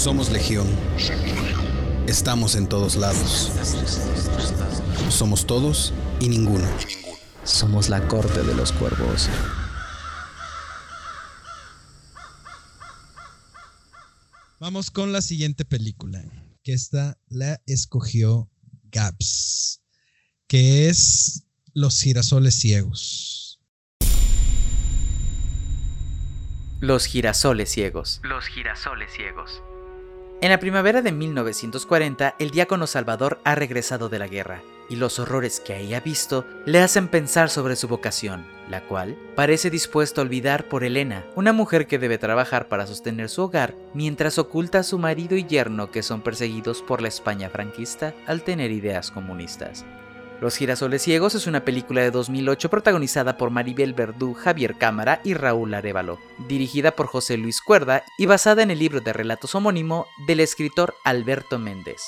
Somos Legión. Estamos en todos lados. Somos todos y ninguno. Somos la corte de los cuervos. Vamos con la siguiente película, que esta la escogió Gaps, que es Los girasoles ciegos. Los girasoles ciegos. Los girasoles ciegos. En la primavera de 1940, el diácono Salvador ha regresado de la guerra, y los horrores que ahí ha visto le hacen pensar sobre su vocación, la cual parece dispuesto a olvidar por Elena, una mujer que debe trabajar para sostener su hogar mientras oculta a su marido y yerno que son perseguidos por la España franquista al tener ideas comunistas. Los girasoles ciegos es una película de 2008 protagonizada por Maribel Verdú, Javier Cámara y Raúl Arevalo, dirigida por José Luis Cuerda y basada en el libro de relatos homónimo del escritor Alberto Méndez.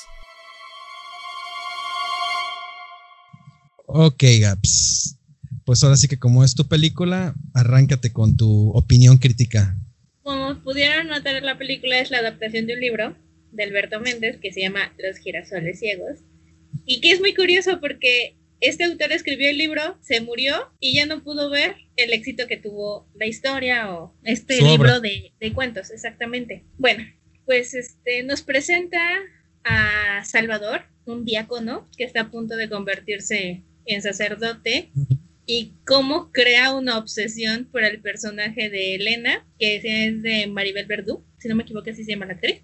Ok, Gaps. Pues ahora sí que como es tu película, arráncate con tu opinión crítica. Como pudieron notar, la película es la adaptación de un libro de Alberto Méndez que se llama Los girasoles ciegos y que es muy curioso porque este autor escribió el libro, se murió y ya no pudo ver el éxito que tuvo la historia o este libro de, cuentos, exactamente. Bueno, pues este nos presenta a Salvador, un diácono que está a punto de convertirse en sacerdote y cómo crea una obsesión por el personaje de Elena, que es de Maribel Verdú, si no me equivoco así se llama la actriz.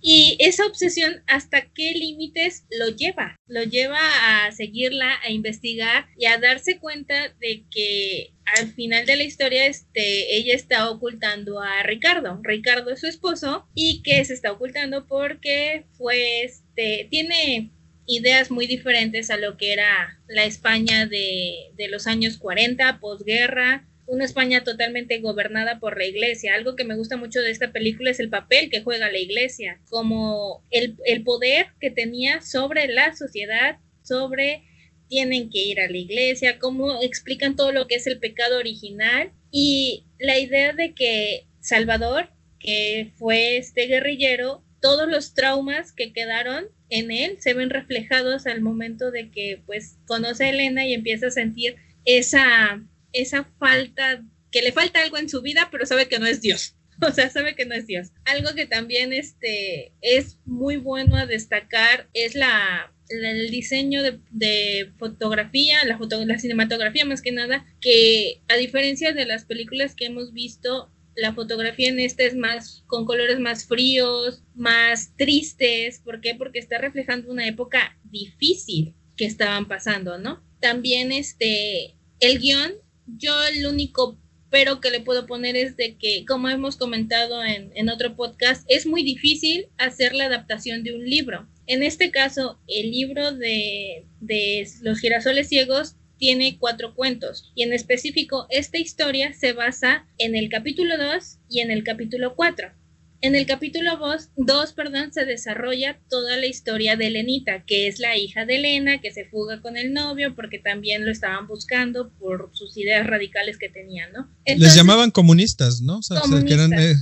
Y esa obsesión, ¿hasta qué límites lo lleva? Lo lleva a seguirla, a investigar y a darse cuenta de que al final de la historia este, ella está ocultando a Ricardo. Ricardo es su esposo y que se está ocultando porque fue, este, tiene ideas muy diferentes a lo que era la España de, de los años 40, posguerra, una España totalmente gobernada por la iglesia. Algo que me gusta mucho de esta película es el papel que juega la iglesia, como el, poder que tenía sobre la sociedad, sobre tienen que ir a la iglesia, cómo explican todo lo que es el pecado original y la idea de que Salvador, que fue este guerrillero, todos los traumas que quedaron en él se ven reflejados al momento de que pues conoce a Elena y empieza a sentir esa esa falta, que le falta algo en su vida, pero sabe que no es Dios. O sea, sabe que no es Dios. Algo que también este, es muy bueno a destacar es la, el diseño de, fotografía, la, foto, la cinematografía más que nada, que a diferencia de las películas que hemos visto, la fotografía en esta es más con colores más fríos, más tristes. ¿Por qué? Porque está reflejando una época difícil que estaban pasando, ¿no? También este, el guion yo el único pero que le puedo poner es de que, como hemos comentado en, otro podcast, es muy difícil hacer la adaptación de un libro. En este caso, el libro de, de Los girasoles ciegos tiene cuatro cuentos y en específico esta historia se basa en el capítulo 2 y en el capítulo 4. En el capítulo 2, perdón, se desarrolla toda la historia de Elenita, que es la hija de Elena, que se fuga con el novio porque también lo estaban buscando por sus ideas radicales que tenían, ¿no? Les llamaban comunistas, ¿no? O sea, que eran eh,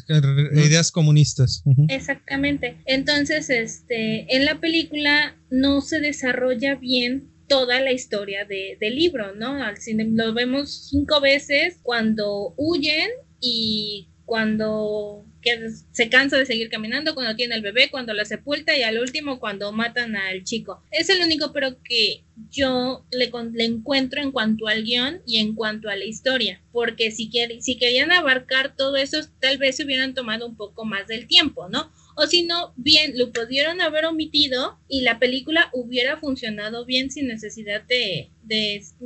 ideas comunistas. Exactamente. Entonces, este, en la película no se desarrolla bien toda la historia de, del libro, ¿no? Al cine lo vemos cinco veces cuando huyen y cuando se cansa de seguir caminando, cuando tiene el bebé, cuando la sepulta y al último cuando matan al chico. Es el único pero que yo le, le encuentro en cuanto al guion y en cuanto a la historia, porque si, querían abarcar todo eso, tal vez se hubieran tomado un poco más del tiempo, ¿no? O si no, bien, lo pudieron haber omitido y la película hubiera funcionado bien sin necesidad de,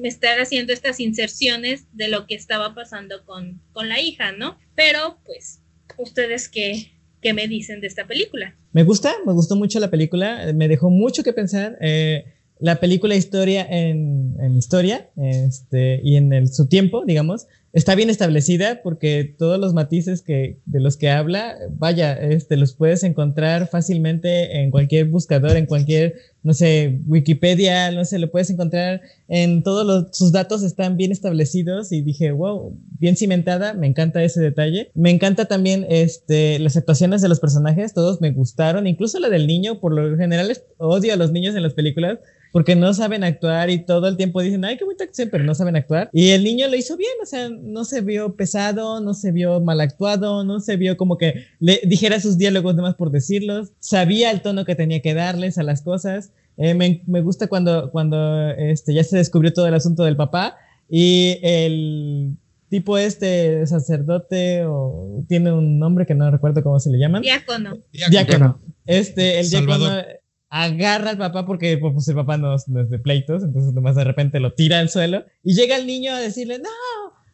estar haciendo estas inserciones de lo que estaba pasando con la hija, ¿no? Pero pues ¿Ustedes qué, qué me dicen de esta película? Me gusta, me gustó mucho la película, me dejó mucho que pensar. Eh, la película historia en, en historia este, y en el, su tiempo, digamos, está bien establecida porque todos los matices que, de los que habla, vaya, este, los puedes encontrar fácilmente en cualquier buscador, en cualquier, no sé, Wikipedia, no sé, lo puedes encontrar en todos los, sus datos están bien establecidos y dije, wow, bien cimentada, me encanta ese detalle. Me encanta también, este, las actuaciones de los personajes, todos me gustaron, incluso la del niño, por lo general odio a los niños en las películas, porque no saben actuar y todo el tiempo dicen, ay, qué bonita acción, pero no saben actuar. Y el niño lo hizo bien, o sea, no se vio pesado, no se vio mal actuado, no se vio como que le dijera sus diálogos más por decirlos, sabía el tono que tenía que darles a las cosas. Eh, me, me, gusta cuando, cuando este, ya se descubrió todo el asunto del papá y el tipo este sacerdote o tiene un nombre que no recuerdo cómo se le llaman. Diácono. Diácono. Este, el diácono agarra al papá porque pues, el papá no, es de pleitos, entonces nomás de repente lo tira al suelo y llega el niño a decirle, no,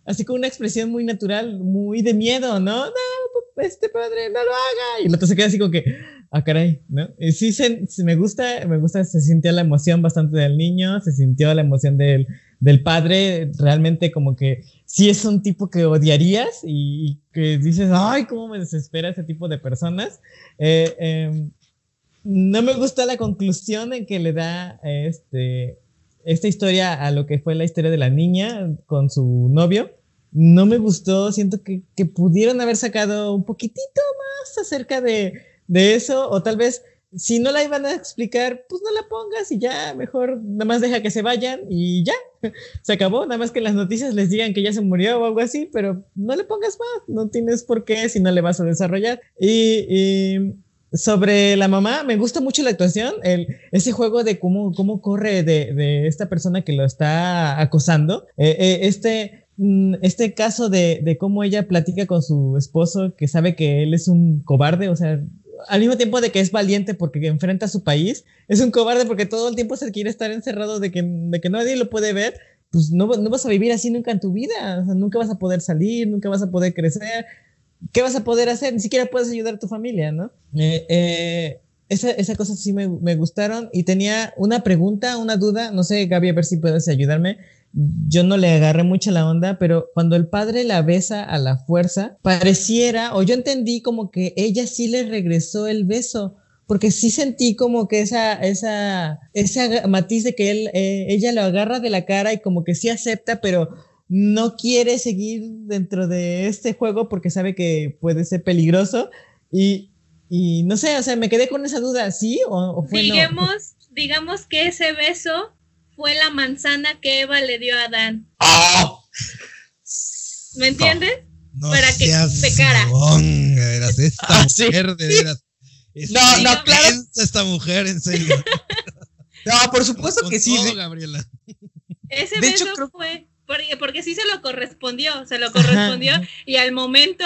así con una expresión muy natural, muy de miedo, ¿no? No, este padre, no lo haga. Y el otro se queda así como que, ah, caray, ¿no? Y sí, se, me gusta, me gusta, se sintió la emoción bastante del niño, se sintió la emoción del, del padre, realmente como que sí es un tipo que odiarías y, que dices, ay, cómo me desespera ese tipo de personas. Eh, eh, no me gusta la conclusión en que le da este, esta historia a lo que fue la historia de la niña con su novio. No me gustó, siento que, que pudieron haber sacado un poquitito más acerca de, de, eso, o tal vez si no la iban a explicar, pues no la pongas y ya, mejor nada más deja que se vayan y ya, se acabó, nada más que las noticias les digan que ya se murió o algo así, pero no le pongas más, no tienes por qué si no le vas a desarrollar. y, y sobre la mamá, me gusta mucho la actuación, el, ese juego de cómo, cómo corre de, de esta persona que lo está acosando. Eh, eh, este, mm, este caso de, de, cómo ella platica con su esposo, que sabe que él es un cobarde, o sea, al mismo tiempo de que es valiente porque enfrenta a su país, es un cobarde porque todo el tiempo se quiere estar encerrado de que, de que nadie lo puede ver. Pues no, no vas a vivir así nunca en tu vida, o sea, nunca vas a poder salir, nunca vas a poder crecer, ¿qué vas a poder hacer? Ni siquiera puedes ayudar a tu familia, ¿no? Eh, eh, esa, esa cosa sí me, me, gustaron y tenía una pregunta, una duda, no sé, Gaby, a ver si puedes ayudarme. Yo no le agarré mucho la onda, pero cuando el padre la besa a la fuerza, pareciera, o yo entendí como que ella sí le regresó el beso, porque sí sentí como que esa, esa, esa matiz de que él, eh, ella lo agarra de la cara y como que sí acepta, pero no quiere seguir dentro de este juego porque sabe que puede ser peligroso y, y no sé, o sea, me quedé con esa duda, ¿sí o, fue digamos, Digamos que ese beso fue la manzana que Eva le dio a Adán. ¡Oh! ¿Me entiendes? No Para que pecara. Esta Ah, mujer, de veras. No, no, claro. Esta mujer, en serio. No, por supuesto Con que sí. todo, sí. Gabriela. Ese De beso hecho, creo- fue porque, porque sí se lo correspondió, se lo correspondió y al momento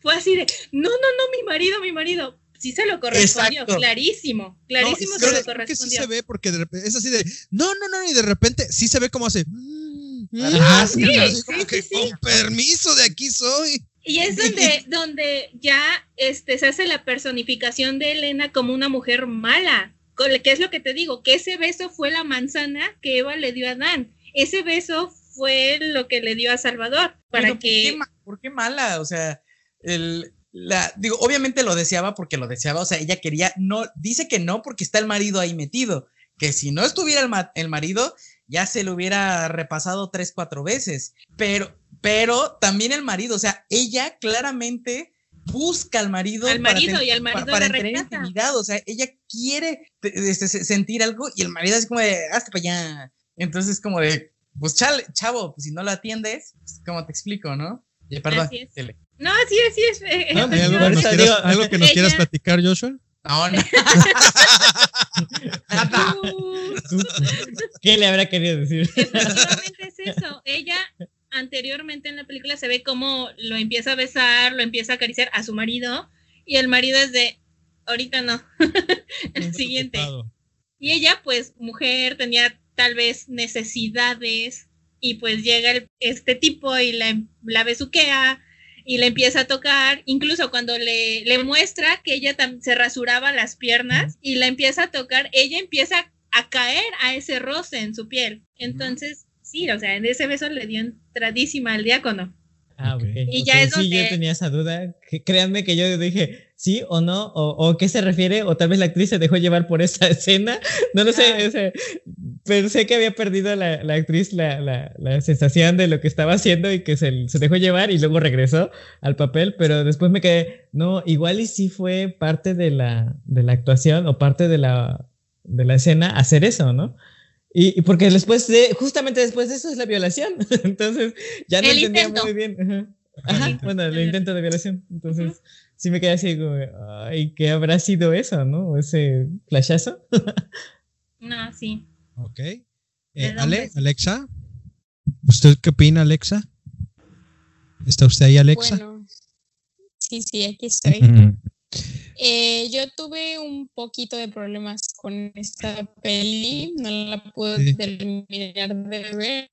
fue así de, no, no, no, mi marido, mi marido. Sí se lo correspondió, Exacto. clarísimo, clarísimo No, se creo- lo creo que sí correspondió. se ve porque de repente, es así de, no, no, no, y de repente sí se ve como hace. mm, mm, Ah, sí, así sí, como sí, que, sí. con permiso, de aquí soy. Y es donde, donde ya este, se hace la personificación de Elena como una mujer mala. Con- ¿Qué es lo que te digo? Que ese beso fue la manzana que Eva le dio a Adán. Ese beso fue lo que le dio a Salvador. Para Pero ¿por que. qué ¿Por qué mala? O sea, el, la, digo, obviamente lo deseaba porque lo deseaba, o sea, ella quería, no, dice que no porque está el marido ahí metido, que si no estuviera el, ma- el marido, ya se lo hubiera repasado tres, cuatro veces, pero, pero también el marido, o sea, ella claramente busca al marido, Al para marido y al marido para, rechaza. intimidad, o sea, ella quiere te- este, se- sentir algo y el marido así como de, hasta para allá, entonces como de, pues chale, chavo, pues si no lo atiendes, pues, ¿cómo te explico, no? Y, perdón, Así es. No, sí, sí, es. eh, ¿Hay algo, que nos quieras, digo, algo que nos ella- quieras platicar, Joshua? No, no. Nada. ¿Qué le habrá querido decir? Efectivamente es eso. Ella anteriormente en la película se ve como lo empieza a besar, lo empieza a acariciar a su marido y el marido es de, ahorita no, el siguiente. Ocupado. Y ella, pues, mujer, tenía tal vez necesidades y pues llega el- este tipo y la, la besuquea y le empieza a tocar, incluso cuando le, le muestra que ella se rasuraba las piernas y la empieza a tocar, ella empieza a caer a ese roce en su piel. Entonces, sí, o sea, en ese beso le dio entradísima al diácono. Ah, ok. Y ok, ya es sí, donde- yo tenía esa duda. Créanme que yo dije sí o no, o, o qué se refiere, o tal vez la actriz se dejó llevar por esa escena. No lo sé, Ah. o sea, pensé que había perdido la, la actriz la, la, la sensación de lo que estaba haciendo y que se, se dejó llevar y luego regresó al papel, pero después me quedé, no, igual y sí fue parte de la, de la actuación o parte de la, de la escena hacer eso, ¿no? Y, y porque después de, justamente después de eso es la violación. Entonces, ya no El entendía intento. muy bien. Ajá. Ajá, bueno, el intento de violación. Entonces, sí me quedé así como, ay, ¿qué habrá sido eso, no? Ese flashazo. No, sí. Ok. Eh, Ale. Alexa. ¿Usted qué opina, Alexa? ¿Está usted ahí, Alexa? Bueno, sí, sí, aquí estoy. Eh, yo tuve un poquito de problemas con esta peli, no la pude Sí. terminar de ver.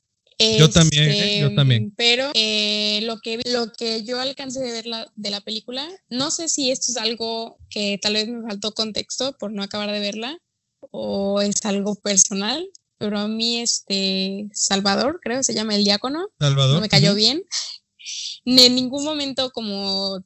Yo también, ¿eh? Yo Este, también. Pero eh, lo, que, lo que yo alcancé de ver la, de la película, no sé si esto es algo que tal vez me faltó contexto por no acabar de verla o es algo personal, pero a mí este Salvador, creo se llama el diácono, Salvador. no me cayó bien. En ningún momento como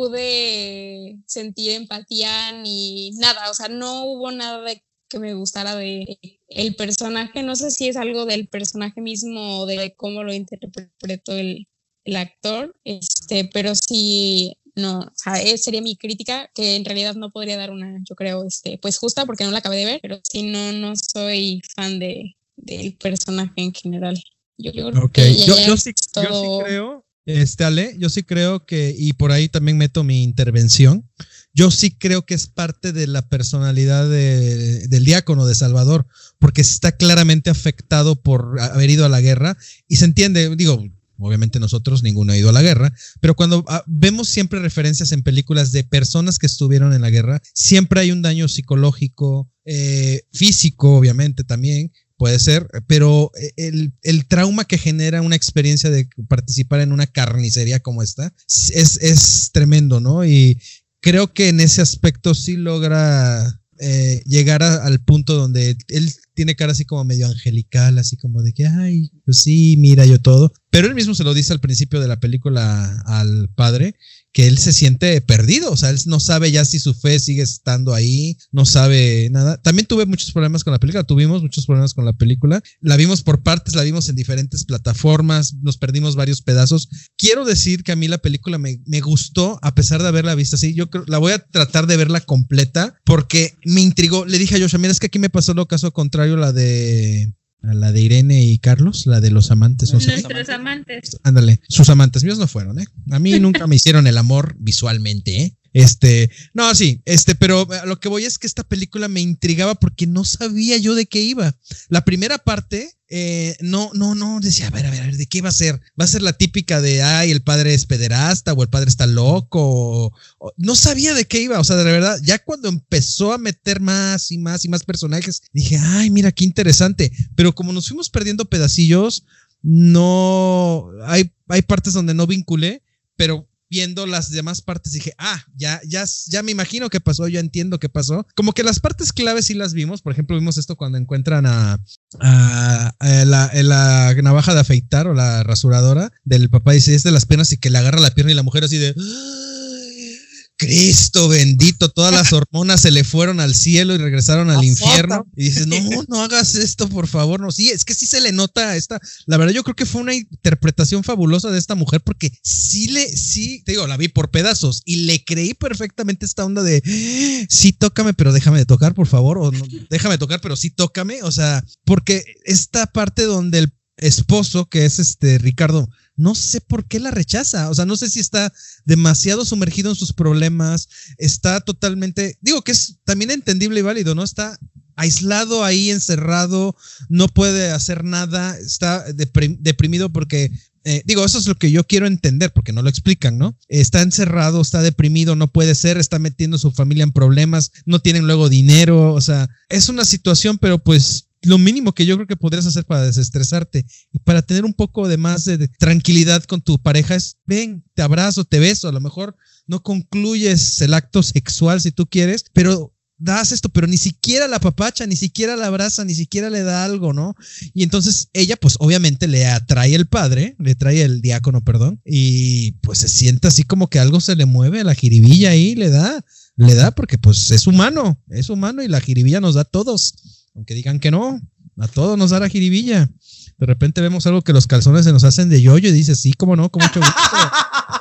pude sentir empatía ni nada, o sea, no hubo nada de que me gustara de el personaje, no sé si es algo del personaje mismo o de cómo lo interpretó el, el actor, este, pero sí, no, o sea, esa sería mi crítica, que en realidad no podría dar una, yo creo, este, pues justa porque no la acabé de ver, pero sí, no, no soy fan de, del personaje en general. Yo, yo creo Ok, que ya- yo, yo sí, yo sí creo, este Ale, yo sí creo que, y por ahí también meto mi intervención, yo sí creo que es parte de la personalidad de- del diácono de Salvador, porque está claramente afectado por haber ido a la guerra y se entiende, digo, obviamente nosotros ninguno ha ido a la guerra, pero cuando ah, vemos siempre referencias en películas de personas que estuvieron en la guerra, siempre hay un daño psicológico, eh, físico, obviamente también, puede ser, pero eh, el, el trauma que genera una experiencia de participar en una carnicería como esta es, es tremendo, ¿no? Y creo que en ese aspecto sí logra eh, llegar al punto donde él tiene cara así como medio angelical, así como de que, ay, pues sí, mira yo todo. Pero él mismo se lo dice al principio de la película al padre, que él se siente perdido, o sea, él no sabe ya si su fe sigue estando ahí, no sabe nada. También tuve muchos problemas con la película, tuvimos muchos problemas con la película. La vimos por partes, la vimos en diferentes plataformas, nos perdimos varios pedazos. Quiero decir que a mí la película me, me gustó, a pesar de haberla visto así. Yo creo, la voy a tratar de verla completa porque me intrigó. Le dije a Joshua, mira, es que aquí me pasó lo caso contrario, la de a la de Irene y Carlos, la de los amantes. no sé. Nuestros amantes. Ándale, sus amantes míos no fueron, ¿eh? A mí nunca me hicieron el amor visualmente, ¿eh? Este, no, sí, este, pero a lo que voy es que esta película me intrigaba porque no sabía yo de qué iba. La primera parte, eh, no, no, no, decía, a ver, a ver, a ver, ¿de qué va a ser? ¿Va a ser la típica de, ay, el padre es pederasta o el padre está loco? No sabía de qué iba, o sea, de verdad, ya cuando empezó a meter más y más y más personajes, dije, ay, mira, qué interesante. Pero como nos fuimos perdiendo pedacillos, no, hay, hay partes donde no vinculé, pero viendo las demás partes dije, ah, ya, ya, ya me imagino qué pasó, ya entiendo qué pasó. Como que las partes claves sí las vimos, por ejemplo, vimos esto cuando encuentran a, la, navaja de afeitar o la rasuradora del papá, dice, es de las piernas y que le agarra la pierna y la mujer así de... "Ay, Cristo bendito, todas las hormonas se le fueron al cielo y regresaron al infierno. Y dices, no, no hagas esto, por favor. No, sí, es que sí se le nota esta. La verdad, yo creo que fue una interpretación fabulosa de esta mujer porque sí le, sí, te digo, la vi por pedazos y le creí perfectamente esta onda de sí, tócame, pero déjame de tocar, por favor. O no, déjame tocar, pero sí, tócame. O sea, porque esta parte donde el esposo, que es este Ricardo, no sé por qué la rechaza. O sea, no sé si está demasiado sumergido en sus problemas, está totalmente, digo que es también entendible y válido, ¿no? Está aislado ahí, encerrado, no puede hacer nada, está deprim- deprimido porque, eh, digo, eso es lo que yo quiero entender, porque no lo explican, ¿no? Está encerrado, está deprimido, no puede ser, está metiendo a su familia en problemas, no tienen luego dinero, o sea, es una situación, pero pues lo mínimo que yo creo que podrías hacer para desestresarte y para tener un poco de más de, tranquilidad con tu pareja es, ven, te abrazo, te beso, a lo mejor no concluyes el acto sexual si tú quieres, pero das esto, pero ni siquiera la papacha, ni siquiera la abraza, ni siquiera le da algo, ¿no? Y entonces ella, pues obviamente le atrae el padre, le trae el diácono, perdón, y pues se siente así como que algo se le mueve la jiribilla ahí, le da, le da, porque pues es humano, es humano y la jiribilla nos da a todos, aunque digan que no, a todos nos da la jiribilla. De repente vemos algo que los calzones se nos hacen de yoyo y dices, sí, cómo no, con mucho gusto.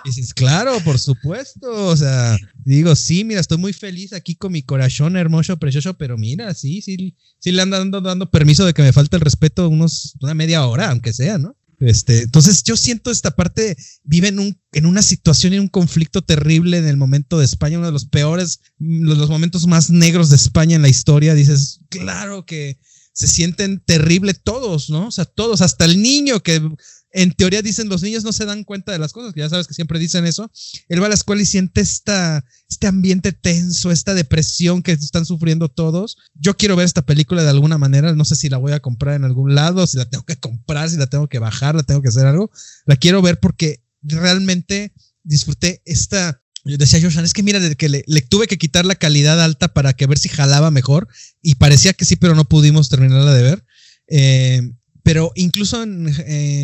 Y dices, claro, por supuesto. O sea, digo, sí, mira, estoy muy feliz aquí con mi corazón hermoso, precioso, pero mira, sí, sí, sí le andan dando, dando permiso de que me falte el respeto unos, una media hora, aunque sea, ¿no? Este, entonces yo siento esta parte, vive en, un, en una situación, en un conflicto terrible en el momento de España, uno de los peores, los, los momentos más negros de España en la historia. Dices, claro que se sienten terrible todos, ¿no? O sea, todos, hasta el niño que en teoría dicen los niños no se dan cuenta de las cosas, que ya sabes que siempre dicen eso. Él va a la escuela y siente esta, este ambiente tenso, esta depresión que están sufriendo todos. Yo quiero ver esta película de alguna manera, no sé si la voy a comprar en algún lado, si la tengo que comprar, si la tengo que bajar, la tengo que hacer algo. La quiero ver porque realmente disfruté esta yo decía Joshan, es que mira, de que le, tuve que quitar la calidad alta para que ver si jalaba mejor y parecía que sí, pero no pudimos terminarla de ver. Eh, pero incluso en,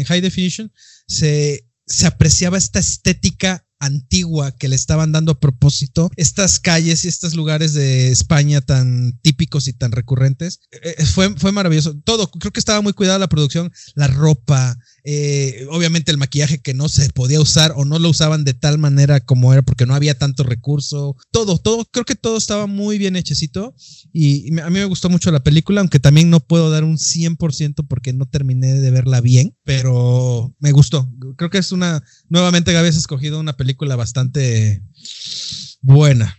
High Definition se, se apreciaba esta estética antigua que le estaban dando a propósito, estas calles y estos lugares de España tan típicos y tan recurrentes, eh, fue, fue maravilloso. Todo, creo que estaba muy cuidada la producción, la ropa, eh, obviamente el maquillaje que no se podía usar o no lo usaban de tal manera como era porque no había tanto recurso, todo, todo, creo que todo estaba muy bien hechecito y, a mí me gustó mucho la película, aunque también no puedo dar un 100% porque no terminé de verla bien, pero me gustó. Creo que es una, nuevamente Gaby has escogido una película bastante buena.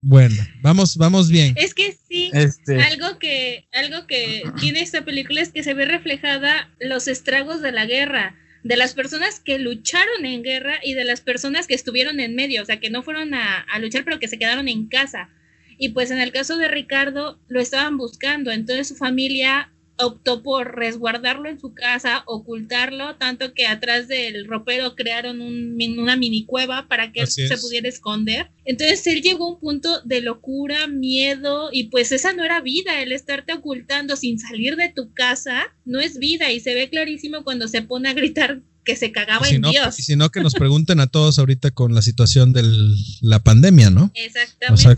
Bueno, vamos, vamos bien. Es que sí, este. algo que, algo que tiene esta película es que se ve reflejada los estragos de la guerra, de las personas que lucharon en guerra y de las personas que estuvieron en medio, o sea, que no fueron a, a luchar, pero que se quedaron en casa. Y pues en el caso de Ricardo, lo estaban buscando, entonces su familia optó por resguardarlo en su casa, ocultarlo, tanto que atrás del ropero crearon una mini cueva para que él se pudiera esconder. Entonces él llegó a un punto de locura, miedo, y pues esa no era vida, el estarte ocultando sin salir de tu casa no es vida, y se ve clarísimo cuando se pone a gritar que se cagaba en Dios. Y si no, que nos pregunten a todos ahorita con la situación de la pandemia, ¿no? Exactamente. O sea,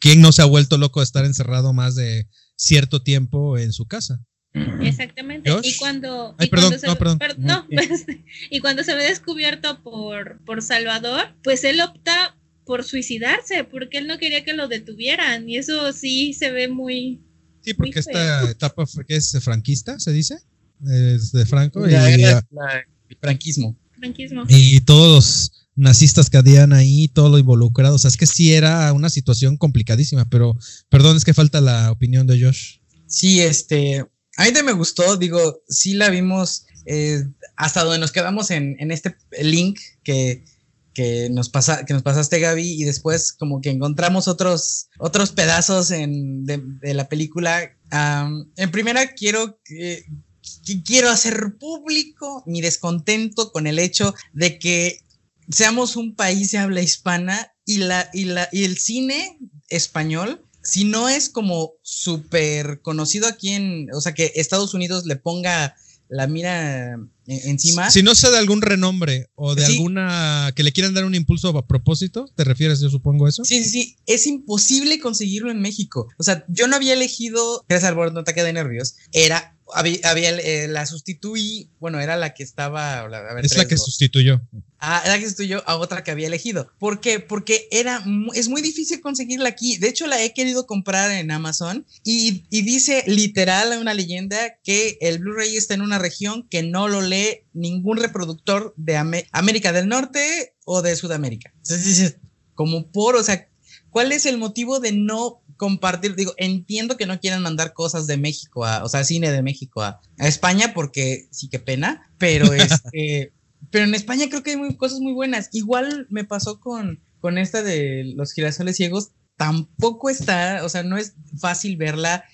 ¿quién no se ha vuelto loco de estar encerrado más de cierto tiempo en su casa? Exactamente. Y cuando, y cuando se, pues, y cuando se ve descubierto por, por Salvador, pues él opta por suicidarse, porque él no quería que lo detuvieran. Y eso sí se ve muy. Sí, porque esta etapa que es franquista, se dice, es de Franco. y, el franquismo. franquismo. Y todos los nazistas que habían ahí, todo lo involucrado. O sea, es que sí era una situación complicadísima, pero perdón, es que falta la opinión de Josh. Sí, este, a mí me gustó, digo, sí la vimos eh, hasta donde nos quedamos en, este link que, nos pasa, que nos pasaste, Gaby, y después como que encontramos otros, otros pedazos de, la película. en primera, quiero, quiero hacer público mi descontento con el hecho de que seamos un país de habla hispana y, la, y, la, y el cine español si no es como súper conocido aquí en, o sea, que Estados Unidos le ponga la mira encima. Si no sea de algún renombre o de alguna que le quieran dar un impulso a propósito, ¿te refieres, yo supongo eso? Sí, sí, sí, es imposible conseguirlo en México. O sea, yo no había elegido, gracias al no ataque de nervios, era había, eh, la sustituí, bueno, era la que estaba. es la que sustituyó. Ah, la que sustituyó a otra que había elegido. ¿Por qué? Porque era, es muy difícil conseguirla aquí. De hecho, la he querido comprar en Amazon y, dice literal una leyenda que el Blu-ray está en una región que no lo lee ningún reproductor de América del Norte o de Sudamérica. Entonces como por, o sea, ¿cuál es el motivo de no compartir, digo, entiendo que no quieran mandar cosas de México a, o sea, cine de México a, España, porque sí que pena, pero este, pero en España creo que hay muy, cosas muy buenas. Igual me pasó con, con esta de los girasoles ciegos, tampoco está, o sea, no es fácil verla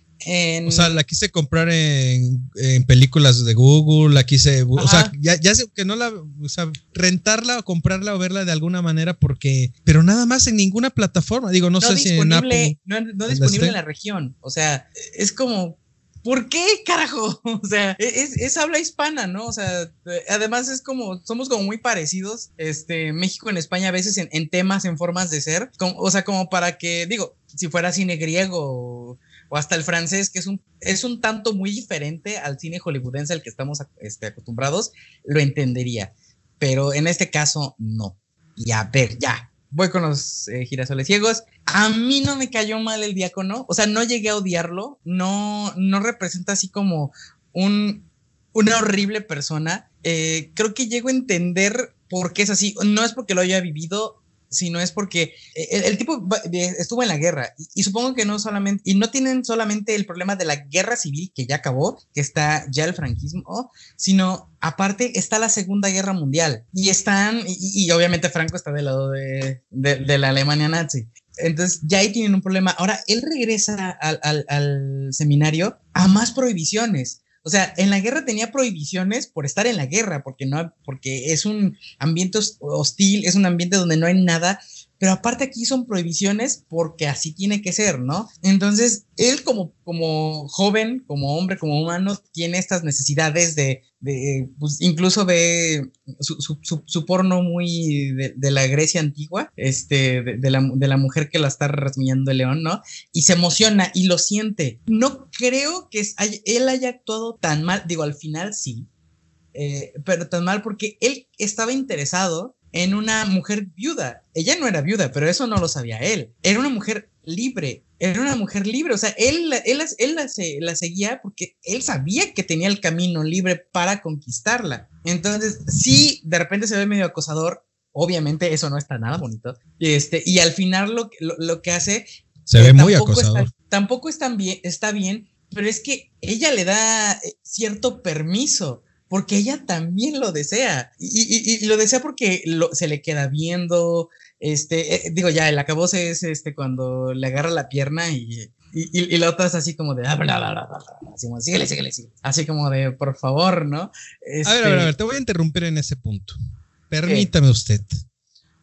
O sea, la quise comprar en, películas de Google, la quise, o sea, ya, ya sé que no la, o sea, rentarla o comprarla o verla de alguna manera porque, pero nada más en ninguna plataforma, digo, no, sé si en Apple. No, no disponible en la región, o sea, es como, ¿Por qué, carajo? O sea, es, habla hispana, ¿no? O sea, además es como, somos como muy parecidos, este, México en España a veces en, temas, en formas de ser, o sea, como para que, digo, si fuera cine griego o, hasta el francés, que es un, es un tanto muy diferente al cine hollywoodense al que estamos este, acostumbrados, lo entendería. Pero en este caso, no. Y a ver, ya, voy con los eh, girasoles ciegos. A mí no me cayó mal el diácono, o sea, no llegué a odiarlo, no, no representa así como un, una horrible persona. Eh, creo que llego a entender por qué es así. No es porque lo haya vivido, sino es porque eh, el, tipo estuvo en la guerra y, supongo que no solamente, y no tienen solamente el problema de la guerra civil que ya acabó, que está ya el franquismo, sino aparte está la Segunda Guerra Mundial y están, y, obviamente Franco está del lado de, de, la Alemania nazi. Entonces ya ahí tienen un problema. Ahora él regresa al, al seminario a más prohibiciones. O sea, en la guerra tenía prohibiciones por estar en la guerra, porque no, porque es un ambiente hostil, es un ambiente donde no hay nada, pero aparte aquí son prohibiciones porque así tiene que ser, ¿no? Entonces, él como, como joven, como hombre, como humano, tiene estas necesidades de, de pues, incluso ve su, su, porno muy de, la Grecia antigua, este, de, la, de la mujer que la está rasguñando el león, ¿no? Y se emociona y lo siente. No creo que él haya actuado tan mal, digo, al final sí, eh, pero tan mal porque él estaba interesado en una mujer viuda. Ella no era viuda, pero eso no lo sabía él. Era una mujer libre, era una mujer libre. O sea, él, él, él la, seguía porque él sabía que tenía el camino libre para conquistarla. Entonces, sí, de repente se ve medio acosador. Obviamente eso no está nada bonito. Este, y al final lo, lo, que hace... Se ve muy acosador. tampoco está bien, está bien, pero es que ella le da eh, cierto permiso porque ella también lo desea. Y, lo desea porque se le queda viendo. Este, eh, digo, ya, el acabose es este cuando le agarra la pierna y, y, la otra es así como de, ah, bla, bla, bla, así como, síguele, síguele, síguele. Así como de, por favor, ¿no? A ver, a ver, a ver, te voy a interrumpir en ese punto. Permítame usted.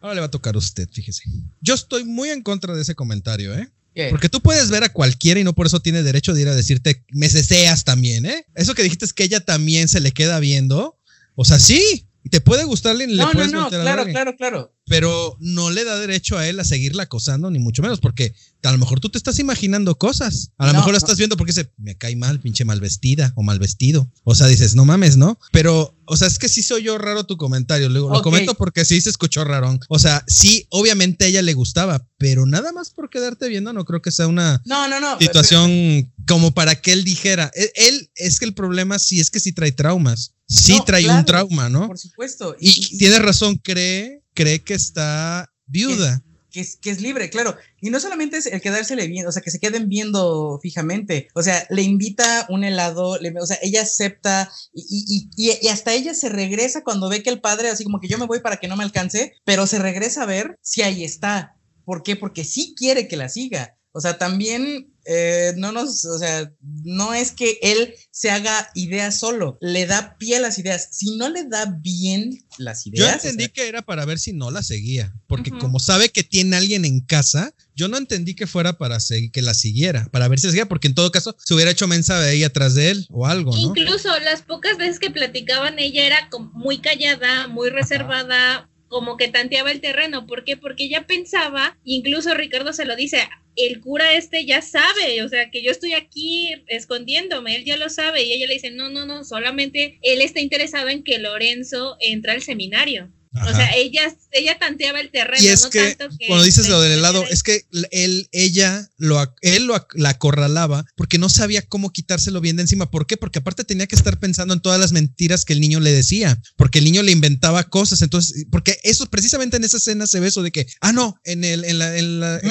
Ahora le va a tocar a usted, fíjese. Yo estoy muy en contra de ese comentario, ¿eh? Porque tú puedes ver a cualquiera y no por eso tiene derecho de ir a decirte, me deseas también, ¿eh? Eso que dijiste es que ella también se le queda viendo. O sea, sí, te puede gustarle. No, le no, no, claro, claro, claro pero no le da derecho a él a seguirla acosando, ni mucho menos, porque a lo mejor tú te estás imaginando cosas. A lo mejor la estás viendo porque se me cae mal, pinche mal vestida o mal vestido. O sea, dices, no mames, ¿no? Pero, o sea, es que sí soy yo raro tu comentario. Lo, lo comento porque sí se escuchó rarón. O sea, sí, obviamente a ella le gustaba, pero nada más por quedarte viendo, no creo que sea una no, no, no, situación como para que él dijera. E, él, es que el problema sí es que sí trae traumas. Sí trae un trauma, ¿no? Por supuesto. Y, y tiene razón, cree cree que está viuda. Que es, que es, libre, claro. Y no solamente es el quedársele viendo, o sea, que se queden viendo fijamente. O sea, le invita un helado, o sea, ella acepta y, y, y, hasta ella se regresa cuando ve que el padre, así como que yo me voy para que no me alcance, pero se regresa a ver si ahí está. ¿Por qué? Porque sí quiere que la siga. O sea, también eh, no nos, o sea, no es que él se haga ideas solo, le da pie a las ideas. Si no le da bien las ideas. Yo entendí que era para ver si no la seguía, porque como sabe que tiene alguien en casa, yo no entendí que fuera para seguir, que la siguiera, para ver si seguía, porque en todo caso se hubiera hecho mensa de ahí atrás de él o algo, ¿no? Incluso las pocas veces que platicaban, ella era muy callada, muy reservada. Como que tanteaba el terreno. ¿Por qué? Porque ella pensaba, incluso Ricardo se lo dice, el cura este ya sabe, o sea, que yo estoy aquí escondiéndome, él ya lo sabe y ella le dice, no, no, no, solamente él está interesado en que Lorenzo entre al seminario. O sea, ella, ella tanteaba el terreno. Y es que, cuando dices lo del helado, es que él, ella, lo, él lo, la acorralaba porque no sabía cómo quitárselo bien de encima. ¿Por qué? Porque aparte tenía que estar pensando en todas las mentiras que el niño le decía, porque el niño le inventaba cosas. Entonces, porque eso, precisamente en esa escena se ve eso de que, ah, no, en, el, en la, en la,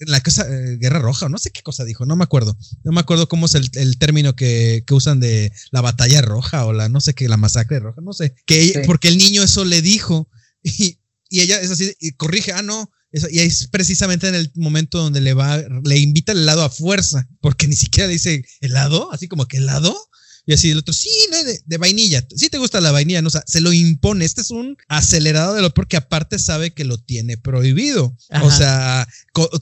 la cosa, eh, Guerra Roja, no sé qué cosa dijo, no me acuerdo. No me acuerdo cómo es el, el término que, que, usan de la batalla roja o la, no sé qué, la masacre roja, no sé. Que, Porque el niño eso le dijo y, ella es así, y corrige, ah, no, y es precisamente en el momento donde le va, le invita el helado a fuerza, porque ni siquiera dice helado, así como que helado. Y así el otro, sí, de, vainilla. Sí te gusta la vainilla, ¿no? O sea, se lo impone. Este es un acelerado de lo porque aparte sabe que lo tiene prohibido. O sea,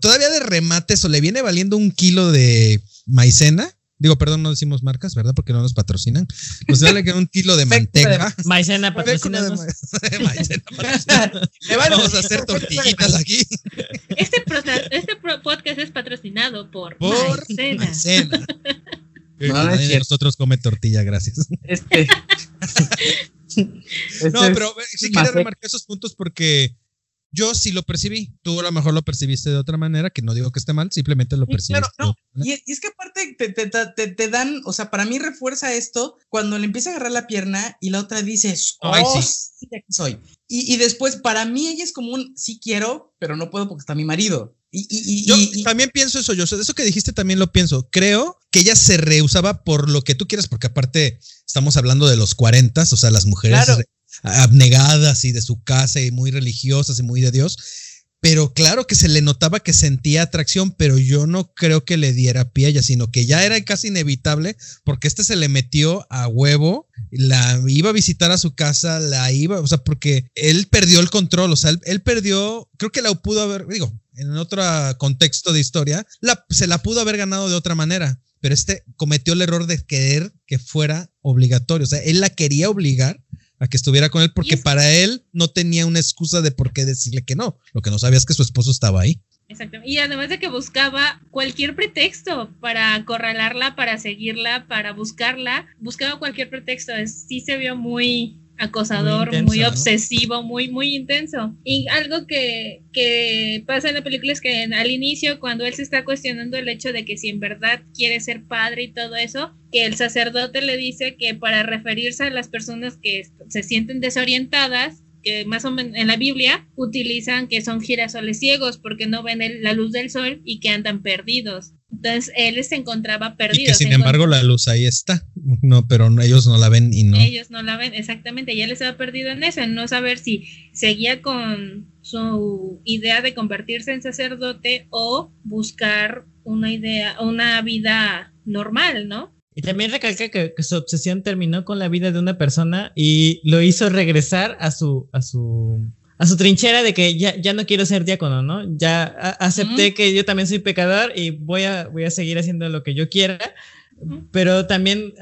todavía de remate eso le viene valiendo un kilo de maicena Digo, perdón, no decimos marcas, ¿verdad? Porque no nos patrocinan. Nos vale que un kilo de manteca. Maicena patrocina. Vamos a hacer tortillitas aquí. Este, este podcast es patrocinado por, por Maicena. Maicena. No, nosotros come tortilla, gracias. Este. no, pero sí quería remarcar esos puntos porque yo sí lo percibí. Tú a lo mejor lo percibiste de otra manera, que no digo que esté mal, simplemente lo percibiste. Claro, no. Y, es que aparte te, dan, o sea, para mí refuerza esto cuando le empieza a agarrar la pierna y la otra dice, oh, sí. aquí soy. Y, después, para mí ella es como un, sí quiero, pero no puedo porque está mi marido. Y, yo también pienso eso, yo, eso que dijiste también lo pienso. Creo que ella se rehusaba por lo que tú quieras, porque aparte estamos hablando de los 40, o sea, las mujeres abnegadas y de su casa y muy religiosas y muy de Dios. Pero claro que se le notaba que sentía atracción, pero yo no creo que le diera pie a ella, sino que ya era casi inevitable porque este se le metió a huevo, la iba a visitar a su casa, la iba, o sea, porque él perdió el control, o sea, él, perdió, creo que la pudo haber, digo, en otro contexto de historia, se la pudo haber ganado de otra manera, pero este cometió el error de querer que fuera obligatorio, o sea, él la quería obligar a que estuviera con él porque para él no tenía una excusa de por qué decirle que no. Lo que no sabía es que su esposo estaba ahí. Exacto. Y además de que buscaba cualquier pretexto para acorralarla, para seguirla, para buscarla, buscaba cualquier pretexto. Sí se vio muy, acosador, muy, obsesivo, muy, muy intenso. Y algo que, que pasa en la película es que al inicio, cuando él se está cuestionando el hecho de que si en verdad quiere ser padre y todo eso, que el sacerdote le dice que para referirse a las personas que se sienten desorientadas, que más o menos en la Biblia utilizan que son girasoles ciegos porque no ven la luz del sol y que andan perdidos. Entonces él se encontraba perdido. Y que sin embargo la luz ahí está. No, pero ellos no la ven y no. Ellos no la ven, exactamente. Y él estaba perdido en eso, en no saber si seguía con su idea de convertirse en sacerdote o buscar una idea, una vida normal, ¿no? Y también recalca que, su obsesión terminó con la vida de una persona y lo hizo regresar a su, a su, a su trinchera de que ya, ya no quiero ser diácono, ¿no? Ya acepté que yo también soy pecador y voy a, voy a seguir haciendo lo que yo quiera, pero también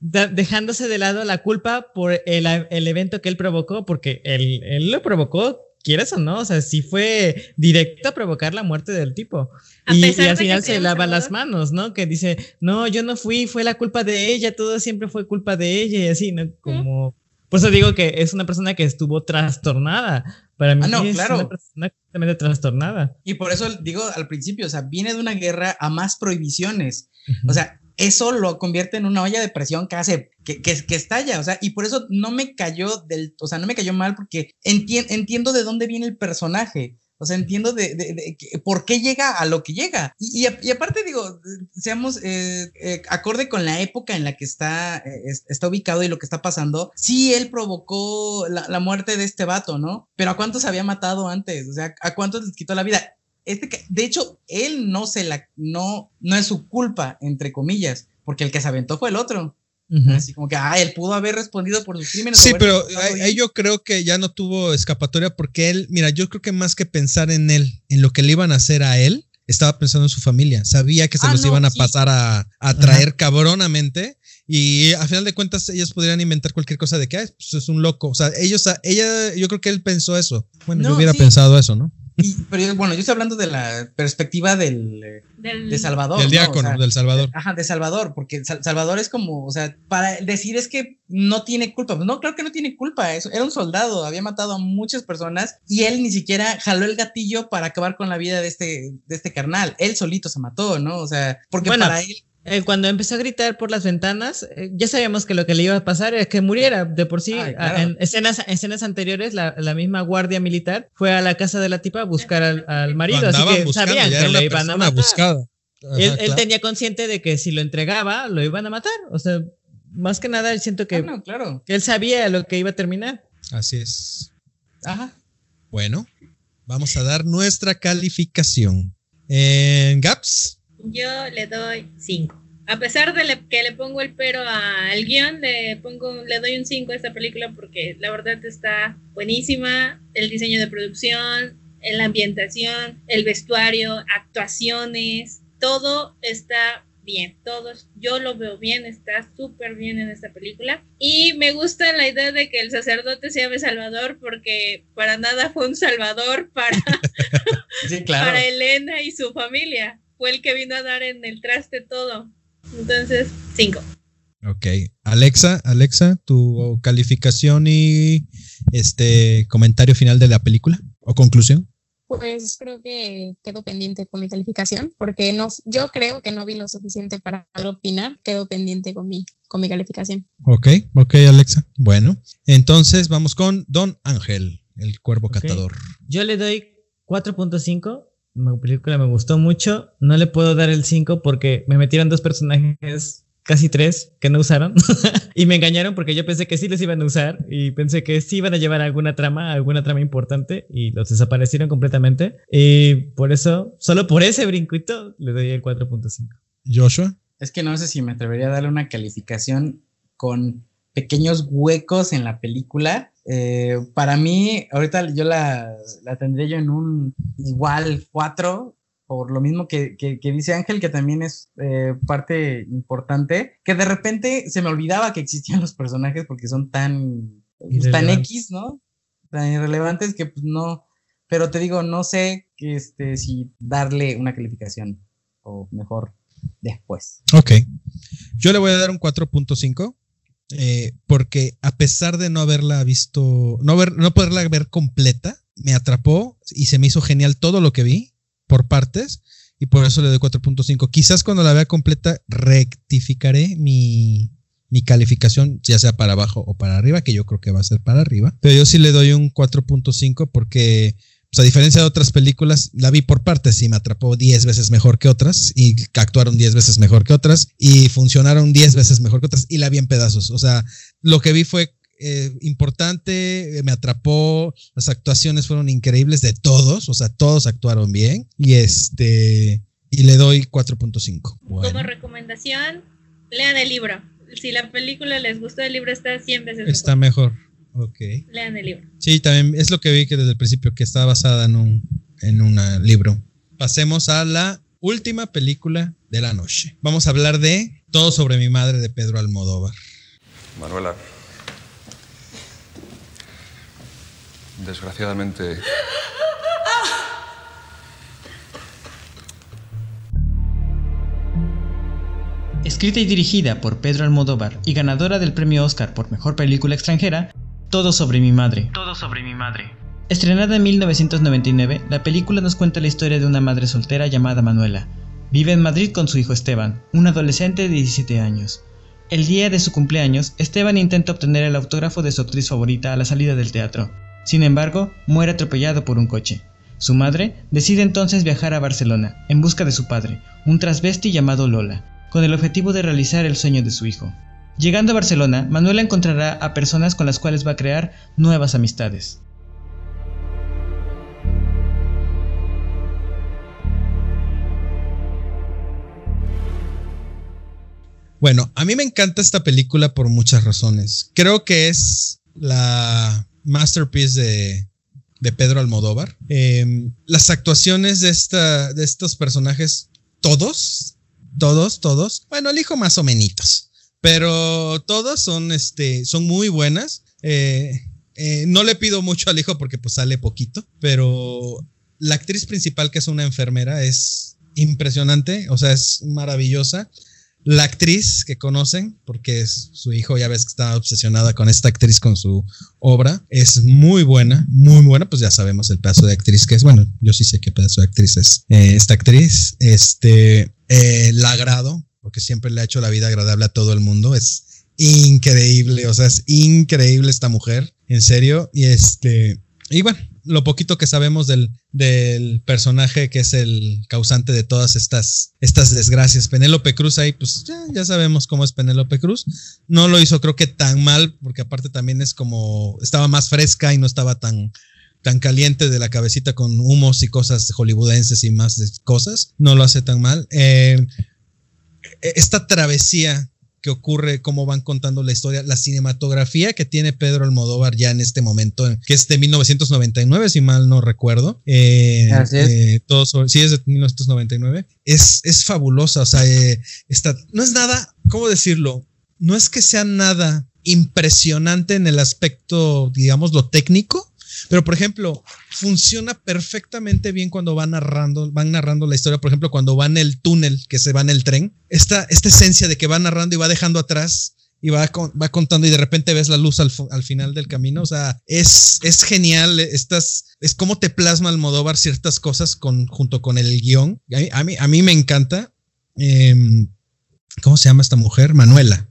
dejándose de lado la culpa por el, el, evento que él provocó, porque él, él lo provocó quieres o no, o sea, sí fue directo a provocar la muerte del tipo. y, al final se lava las manos, ¿no? Que dice, no, yo no fui, fue la culpa de ella, todo siempre fue culpa de ella y así, ¿no? Como... Por eso digo que es una persona que estuvo trastornada. Para mí ah, no, es claro. una persona completamente trastornada. Y por eso digo al principio, o sea, viene de una guerra a más prohibiciones. O sea, eso lo convierte en una olla de presión que hace, que, que, estalla, o sea, y por eso no me cayó del, o sea, no me cayó mal porque entiendo de dónde viene el personaje. O sea, entiendo de, por qué llega a lo que llega. Y, aparte, digo, seamos eh, eh, acorde con la época en la que está, eh, está ubicado y lo que está pasando. Sí, él provocó la, la, muerte de este vato, ¿no? Pero ¿a cuántos había matado antes? O sea, ¿a cuántos les quitó la vida? Este, de hecho, él no se la, no, no es su culpa, entre comillas, porque el que se aventó fue el otro. Así como que, ah, él pudo haber respondido por sus crímenes. Sí, pero ahí yo creo que ya no tuvo escapatoria porque él, mira, yo creo que más que pensar en él, en lo que le iban a hacer a él, estaba pensando en su familia. Sabía que se ah, los iban a pasar a, a traer cabronamente. Y a final de cuentas, ellos podrían inventar cualquier cosa de que pues es un loco. O sea, ellos, ella, yo creo que él pensó eso. Bueno, yo hubiera pensado eso, ¿no? Pero bueno, yo estoy hablando de la perspectiva del, de Salvador. Del diácono, del Salvador. Ajá, de Salvador, porque Salvador es como, o sea, para decir es que no tiene culpa. Pues no, creo que no tiene culpa. Eso, era un soldado, había matado a muchas personas y él ni siquiera jaló el gatillo para acabar con la vida de este, de este carnal. Él solito se mató, ¿no? O sea, porque para él eh, cuando empezó a gritar por las ventanas, eh, ya sabíamos que lo que le iba a pasar era que muriera. De por sí, en escenas, escenas anteriores, la, misma guardia militar fue a la casa de la tipa a buscar al, marido, así que sabían que lo iban a matar. él, tenía consciente de que si lo entregaba, lo iban a matar. O sea, más que nada, siento que, ah, claro. que él sabía lo que iba a terminar. Así es. Ajá. Bueno, Vamos a dar nuestra calificación. En Gaps. Yo le doy 5. A pesar de que le pongo el pero al guion, le, pongo, le doy un 5 a esta película porque la verdad está buenísima. El diseño de producción, la ambientación, el vestuario, actuaciones, todo está bien, todos, yo lo veo bien, está súper bien en esta película. Y me gusta la idea de que el sacerdote se llame Salvador, porque para nada fue un salvador para, para Elena y su familia. Fue el que vino a dar en el traste todo. Entonces, cinco. Ok. Alexa, Alexa, tu calificación y este comentario final de la película o conclusión. Pues creo que quedo pendiente con mi calificación, porque no, yo creo que no vi lo suficiente para opinar, quedo pendiente con mi, con mi calificación. Ok, ok, Alexa. Bueno, entonces vamos con Don Ángel, el cuervo catador. Yo le doy 4.5. La película me gustó mucho. No le puedo dar el 5 porque me metieron dos personajes casi tres que no usaron y me engañaron porque yo pensé que sí les iban a usar y pensé que sí iban a llevar alguna trama, alguna trama importante y los desaparecieron completamente y por eso, solo por ese brincuito le doy el 4.5. Joshua. Es que no sé si me atrevería a darle una calificación con pequeños huecos en la película. Eh, para mí, ahorita yo la, la tendría yo en un igual 4, por lo mismo que, dice Ángel, que también es eh, parte importante, que de repente se me olvidaba que existían los personajes porque son tan, pues, tan X, ¿no? Tan irrelevantes que pues no, pero te digo, no sé este, si darle una calificación o mejor después. Ok, yo le voy a dar un 4.5. Eh, porque a pesar de no haberla visto, no, ver, no poderla ver completa, me atrapó y se me hizo genial todo lo que vi por partes y por eso le doy 4.5. Quizás cuando la vea completa rectificaré mi, calificación, ya sea para abajo o para arriba, que yo creo que va a ser para arriba. Pero yo sí le doy un 4.5 porque, pues, a diferencia de otras películas, la vi por partes y me atrapó 10 veces mejor que otras y actuaron 10 veces mejor que otras y funcionaron 10 veces mejor que otras y la vi en pedazos. O sea, lo que vi fue eh, importante, me atrapó, las actuaciones fueron increíbles de todos, o sea, todos actuaron bien y este y le doy 4.5. Como recomendación, lean el libro. Si la película les gustó, el libro está 100 veces Está mejor. Ok. Lean el libro. Sí, también es lo que vi que desde el principio, que está basada en un, en un libro. Pasemos a la última película de la noche. Vamos a hablar de Todo sobre mi madre de Pedro Almodóvar. Manuela, Desgraciadamente... Escrita y dirigida por Pedro Almodóvar y ganadora del premio Oscar por Mejor Película Extranjera, Todo sobre mi madre. Todo sobre mi madre. Estrenada en 1999, la película nos cuenta la historia de una madre soltera llamada Manuela. Vive en Madrid con su hijo Esteban, un adolescente de 17 años. El día de su cumpleaños, Esteban intenta obtener el autógrafo de su actriz favorita a la salida del teatro, sin embargo, muere atropellado por un coche. Su madre decide entonces viajar a Barcelona en busca de su padre, un transvesti llamado Lola, con el objetivo de realizar el sueño de su hijo. Llegando a Barcelona, Manuela encontrará a personas con las cuales va a crear nuevas amistades. Bueno, a mí me encanta esta película por muchas razones. Creo que es la masterpiece de, de Pedro Almodóvar. Em, las actuaciones de, esta, de estos personajes, todos, todos, todos, bueno, el hijo más o menos, pero todos son, este, son muy buenas. Eh, eh, no le pido mucho al hijo porque pues sale poquito, pero la actriz principal que es una enfermera es impresionante, o sea, es maravillosa. La actriz que conocen, porque es su hijo, ya ves que está obsesionada con esta actriz, con su obra, es muy buena, muy buena, pues ya sabemos el pedazo de actriz que es. Bueno, yo sí sé qué pedazo de actriz es eh, esta actriz. Este, eh, la agrado, porque siempre le ha hecho la vida agradable a todo el mundo. Es increíble, o sea, es increíble esta mujer, en serio. Y este, y bueno, lo poquito que sabemos del, del, personaje que es el causante de todas estas, estas desgracias. Penélope Cruz ahí, pues ya, sabemos cómo es Penélope Cruz. No lo hizo creo que tan mal, porque aparte también es como, estaba más fresca y no estaba tan, tan caliente de la cabecita con humos y cosas hollywoodenses y más cosas. No lo hace tan mal. Eh, esta travesía que ocurre, cómo van contando la historia, la cinematografía que tiene Pedro Almodóvar ya en este momento, que es de 1999, si mal no recuerdo. Eh, Así es. Eh, sí, es de 1999. Es, es fabulosa, o sea, eh, no es nada, ¿cómo decirlo? No es que sea nada impresionante en el aspecto, digamos, lo técnico, pero, por ejemplo, funciona perfectamente bien cuando van narrando, van narrando la historia. Por ejemplo, cuando van en el túnel, que se va en el tren, esta, esta esencia de que va narrando y va dejando atrás y va, va contando y de repente ves la luz al, final del camino. O sea, es, es genial. Estas, es como te plasma Almodóvar ciertas cosas con, junto con el guion. A mí, a mí, me encanta. Em, ¿Cómo se llama esta mujer? Manuela.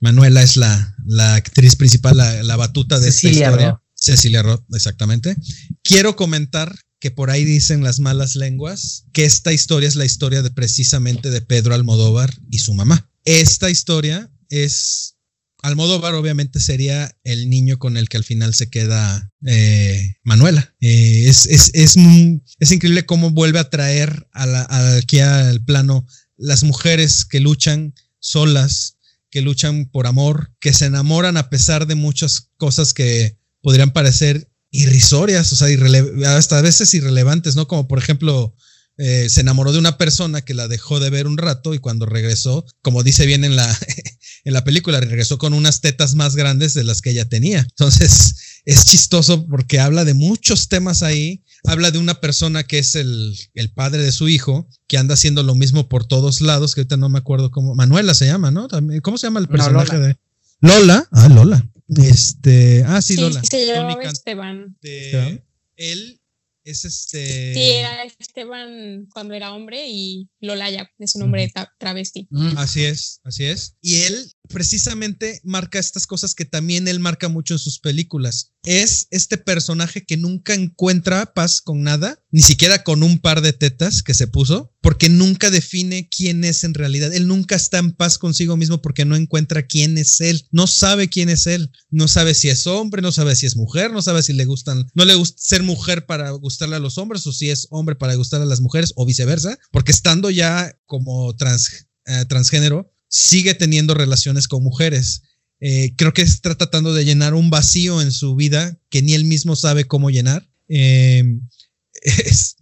Manuela es la, la actriz principal, la, batuta de esta historia. Cecilia Roth, exactamente. Quiero comentar que por ahí dicen las malas lenguas que esta historia es la historia de precisamente de Pedro Almodóvar y su mamá. Esta historia es Almodóvar obviamente sería el niño con el que al final se queda eh, Manuela. Eh, es, es, es, es, increíble cómo vuelve a traer a aquí al plano las mujeres que luchan solas, que luchan por amor, que se enamoran a pesar de muchas cosas que podrían parecer irrisorias, o sea, hasta a veces irrelevantes, ¿no? Como por ejemplo, eh, se enamoró de una persona que la dejó de ver un rato y cuando regresó, como dice bien en la, en la película, regresó con unas tetas más grandes de las que ella tenía. Entonces, es chistoso porque habla de muchos temas ahí. Habla de una persona que es el, el padre de su hijo, que anda haciendo lo mismo por todos lados, que ahorita no me acuerdo cómo. Manuela se llama, ¿no? ¿Cómo se llama el personaje de Lola? Ah, Lola. Este, ah, sí, Lola. Se llamaba Esteban. él es este. Sí, era Esteban cuando era hombre y Lola ya es un hombre travesti. Así es, así es. Y él precisamente marca estas cosas que también él marca mucho en sus películas. Es este personaje que nunca encuentra paz con nada, ni siquiera con un par de tetas que se puso, porque nunca define quién es en realidad. Él nunca está en paz consigo mismo porque no encuentra quién es él, no sabe quién es él, no sabe si es hombre, no sabe si es mujer, no sabe si le gustan, no le gusta ser mujer para gustarle a los hombres o si es hombre para gustarle a las mujeres o viceversa, porque estando ya como trans, eh, transgénero, sigue teniendo relaciones con mujeres. Eh, creo que está tratando de llenar un vacío en su vida que ni él mismo sabe cómo llenar. Eh,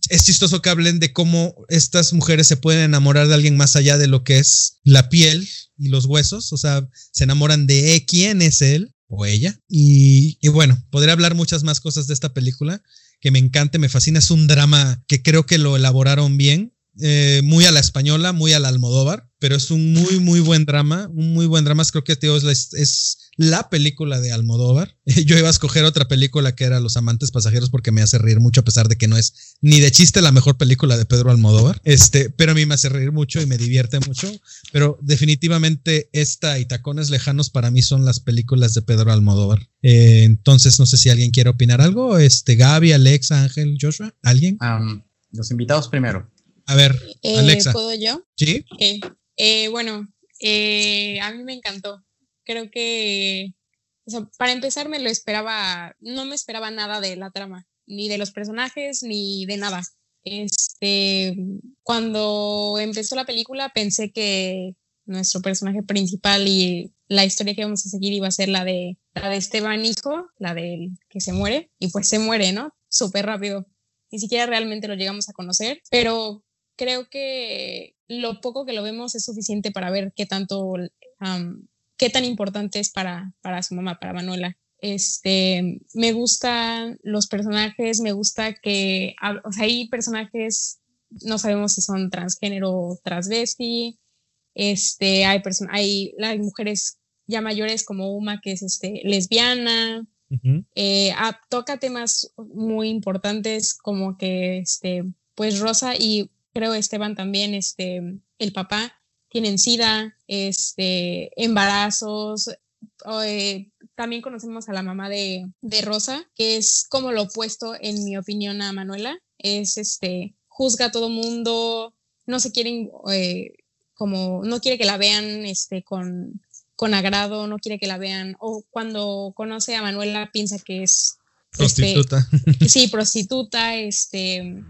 es, chistoso que hablen de cómo estas mujeres se pueden enamorar de alguien más allá de lo que es la piel y los huesos. O sea, se enamoran de quién es él o ella. Y, y bueno, podría hablar muchas más cosas de esta película que me encanta, me fascina. Es un drama que creo que lo elaboraron bien. Eh, muy a la española, muy a la Almodóvar, pero es un muy, muy buen drama, un muy buen drama. Creo que tío, es, es la película de Almodóvar. Yo iba a escoger otra película que era Los amantes pasajeros porque me hace reír mucho a pesar de que no es ni de chiste la mejor película de Pedro Almodóvar. Este, pero a mí me hace reír mucho y me divierte mucho. Pero definitivamente esta y Tacones Lejanos para mí son las películas de Pedro Almodóvar. Eh, entonces no sé si alguien quiere opinar algo. Este, Gaby, Alexa, Ángel, Joshua, ¿alguien? los invitados primero. A ver, eh, Alexa. ¿Puedo yo? Sí. Eh, bueno, eh, a mí me encantó. Creo que, para empezar, me lo esperaba, no me esperaba nada de la trama, ni de los personajes, ni de nada. Este, cuando empezó la película, pensé que nuestro personaje principal y la historia que vamos a seguir iba a ser la de, la de Esteban Hijo, la del que se muere, y pues se muere, ¿no? Súper rápido. Ni siquiera realmente lo llegamos a conocer, pero creo que lo poco que lo vemos es suficiente para ver qué tanto, qué tan importante es para, para su mamá, para Manuela. Este, me gustan los personajes, me gusta que, o sea, hay personajes, no sabemos si son transgénero o transvesti, este, hay, hay las mujeres ya mayores como Uma, que es este, lesbiana, eh, toca temas muy importantes como que, este, pues Rosa y creo Esteban también, este, el papá, tienen SIDA, este, embarazos. Eh, también conocemos a la mamá de, Rosa, que es como lo opuesto, en mi opinión, a Manuela. Es este, juzga a todo mundo, no se quieren, eh, como, no quiere que la vean este, con, con agrado, no quiere que la vean, o cuando conoce a Manuela piensa que es este, prostituta. sí, prostituta, este,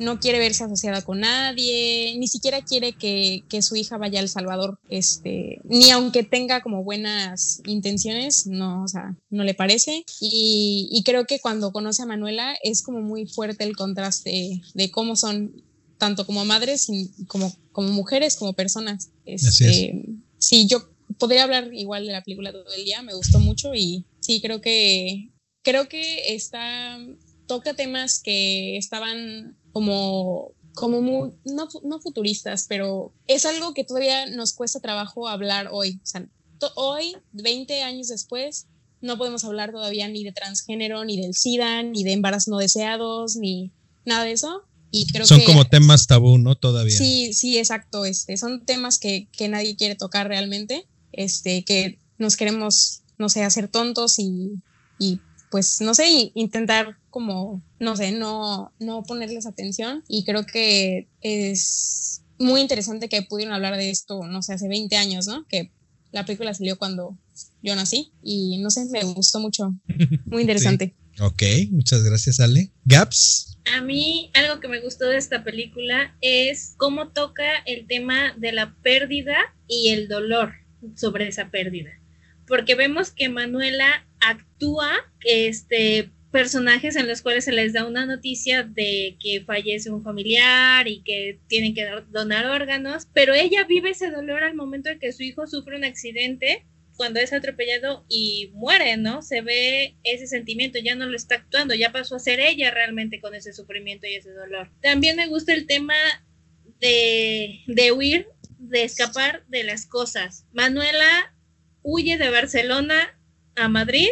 no quiere verse asociada con nadie, ni siquiera quiere que, su hija vaya a El Salvador, este, ni aunque tenga como buenas intenciones, no, o sea, no le parece. Y, creo que cuando conoce a Manuela es como muy fuerte el contraste de cómo son tanto como madres como, como mujeres, como personas. Este, Sí, yo podría hablar igual de la película todo el día, me gustó mucho y sí, creo que creo que está toca temas que estaban como, como muy, no, no, futuristas, pero es algo que todavía nos cuesta trabajo hablar hoy. O sea, hoy, 20 años después, no podemos hablar todavía ni de transgénero, ni del SIDA, ni de embarazos no deseados, ni nada de eso. Y creo son como temas tabú, ¿no? Todavía. Sí, sí, exacto. Este, son temas que, que nadie quiere tocar realmente. Este, que nos queremos, no sé, hacer tontos y, y pues, no sé, intentar como, no sé, no, no ponerles atención y creo que es muy interesante que pudieron hablar de esto, no sé, hace 20 años, ¿no? Que la película salió cuando yo nací y no sé, me gustó mucho, muy interesante. Ok, muchas gracias Ale. Gaps. A mí algo que me gustó de esta película es cómo toca el tema de la pérdida y el dolor sobre esa pérdida. Porque vemos que Manuela actúa este, personajes en los cuales se les da una noticia de que fallece un familiar y que tienen que donar órganos, pero ella vive ese dolor al momento de que su hijo sufre un accidente cuando es atropellado y muere, ¿no? Se ve ese sentimiento, ya no lo está actuando, ya pasó a ser ella realmente con ese sufrimiento y ese dolor. También me gusta el tema de, de huir, de escapar de las cosas. Manuela huye de Barcelona a Madrid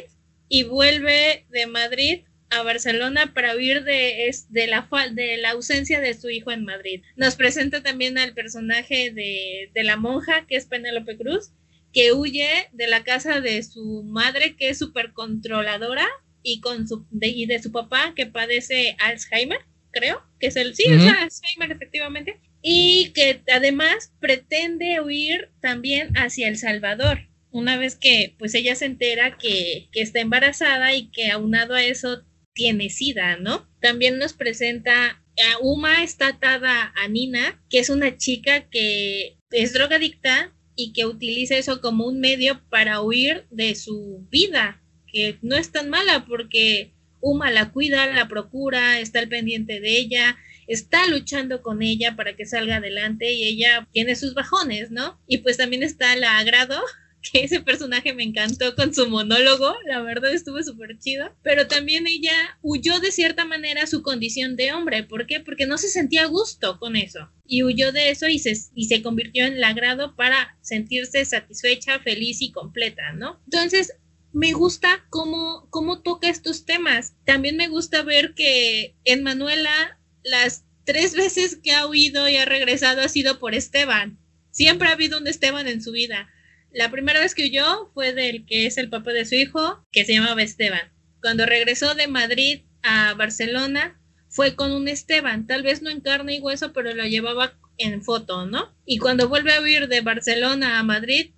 y vuelve de Madrid a Barcelona para huir de, de, la, de la ausencia de su hijo en Madrid. Nos presenta también al personaje de, de la monja, que es Penélope Cruz, que huye de la casa de su madre, que es súper controladora, y, con su, de, y de su papá, que padece Alzheimer, creo, que es el, sí, es Alzheimer efectivamente, y que además pretende huir también hacia El Salvador una vez que pues ella se entera que, está embarazada y que aunado a eso tiene sida, ¿no? También nos presenta a Uma está atada a Nina, que es una chica que es drogadicta y que utiliza eso como un medio para huir de su vida, que no es tan mala porque Uma la cuida, la procura, está al pendiente de ella, está luchando con ella para que salga adelante y ella tiene sus bajones, ¿no? Y pues también está la agrado que ese personaje me encantó con su monólogo, la verdad estuvo súper chido, pero también ella huyó de cierta manera su condición de hombre, ¿por qué? Porque no se sentía gusto con eso y huyó de eso y se, y se convirtió en lagrado para sentirse satisfecha, feliz y completa, ¿no? Entonces, me gusta cómo, cómo toca estos temas. También me gusta ver que en Manuela las tres veces que ha huido y ha regresado ha sido por Esteban. Siempre ha habido un Esteban en su vida la primera vez que huyó fue del que es el papá de su hijo, que se llamaba Esteban. Cuando regresó de Madrid a Barcelona, fue con un Esteban, tal vez no en carne y hueso, pero lo llevaba en foto, ¿no? Y cuando vuelve a huir de Barcelona a Madrid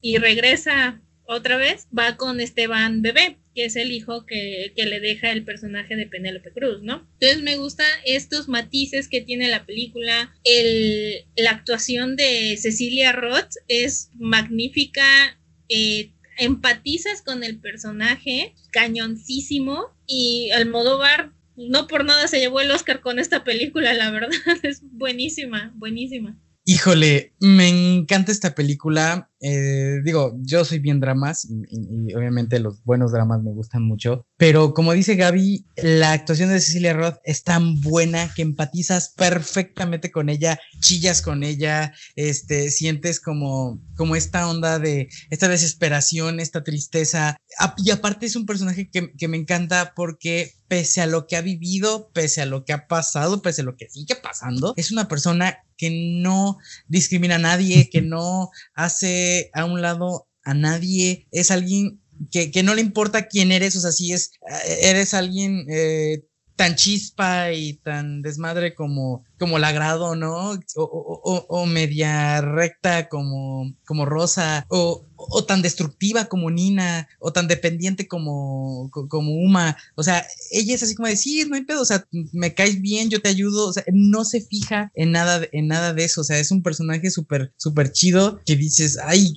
y regresa otra vez, va con Esteban Bebé, que es el hijo que, le deja el personaje de Penélope Cruz, ¿no? Entonces me gustan estos matices que tiene la película. El, la actuación de Cecilia Roth es magnífica. Eh, empatizas con el personaje, cañoncísimo. Y Almodóvar no por nada se llevó el Oscar con esta película, la verdad. Es buenísima, buenísima. Híjole, me encanta esta película. Eh, digo, yo soy bien dramas y, obviamente los buenos dramas me gustan mucho, pero como dice Gaby, la actuación de Cecilia Roth es tan buena que empatizas perfectamente con ella, chillas con ella, este, sientes como, como esta onda de esta desesperación, esta tristeza. Y aparte es un personaje que, que me encanta porque pese a lo que ha vivido, pese a lo que ha pasado, pese a lo que sigue pasando, es una persona que no discrimina a nadie, que no hace a un lado a nadie, es alguien que, no le importa quién eres, o sea, si es, eh, eres alguien eh, tan chispa y tan desmadre como, como Lagrado, ¿no? O, media recta como, como Rosa, o, o tan destructiva como Nina, o tan dependiente como, como Uma. O sea, ella es así como de, sí, no hay pedo, o sea, me caes bien, yo te ayudo. O sea, no se fija en nada, en nada de eso. O sea, es un personaje súper, súper chido que dices, ay,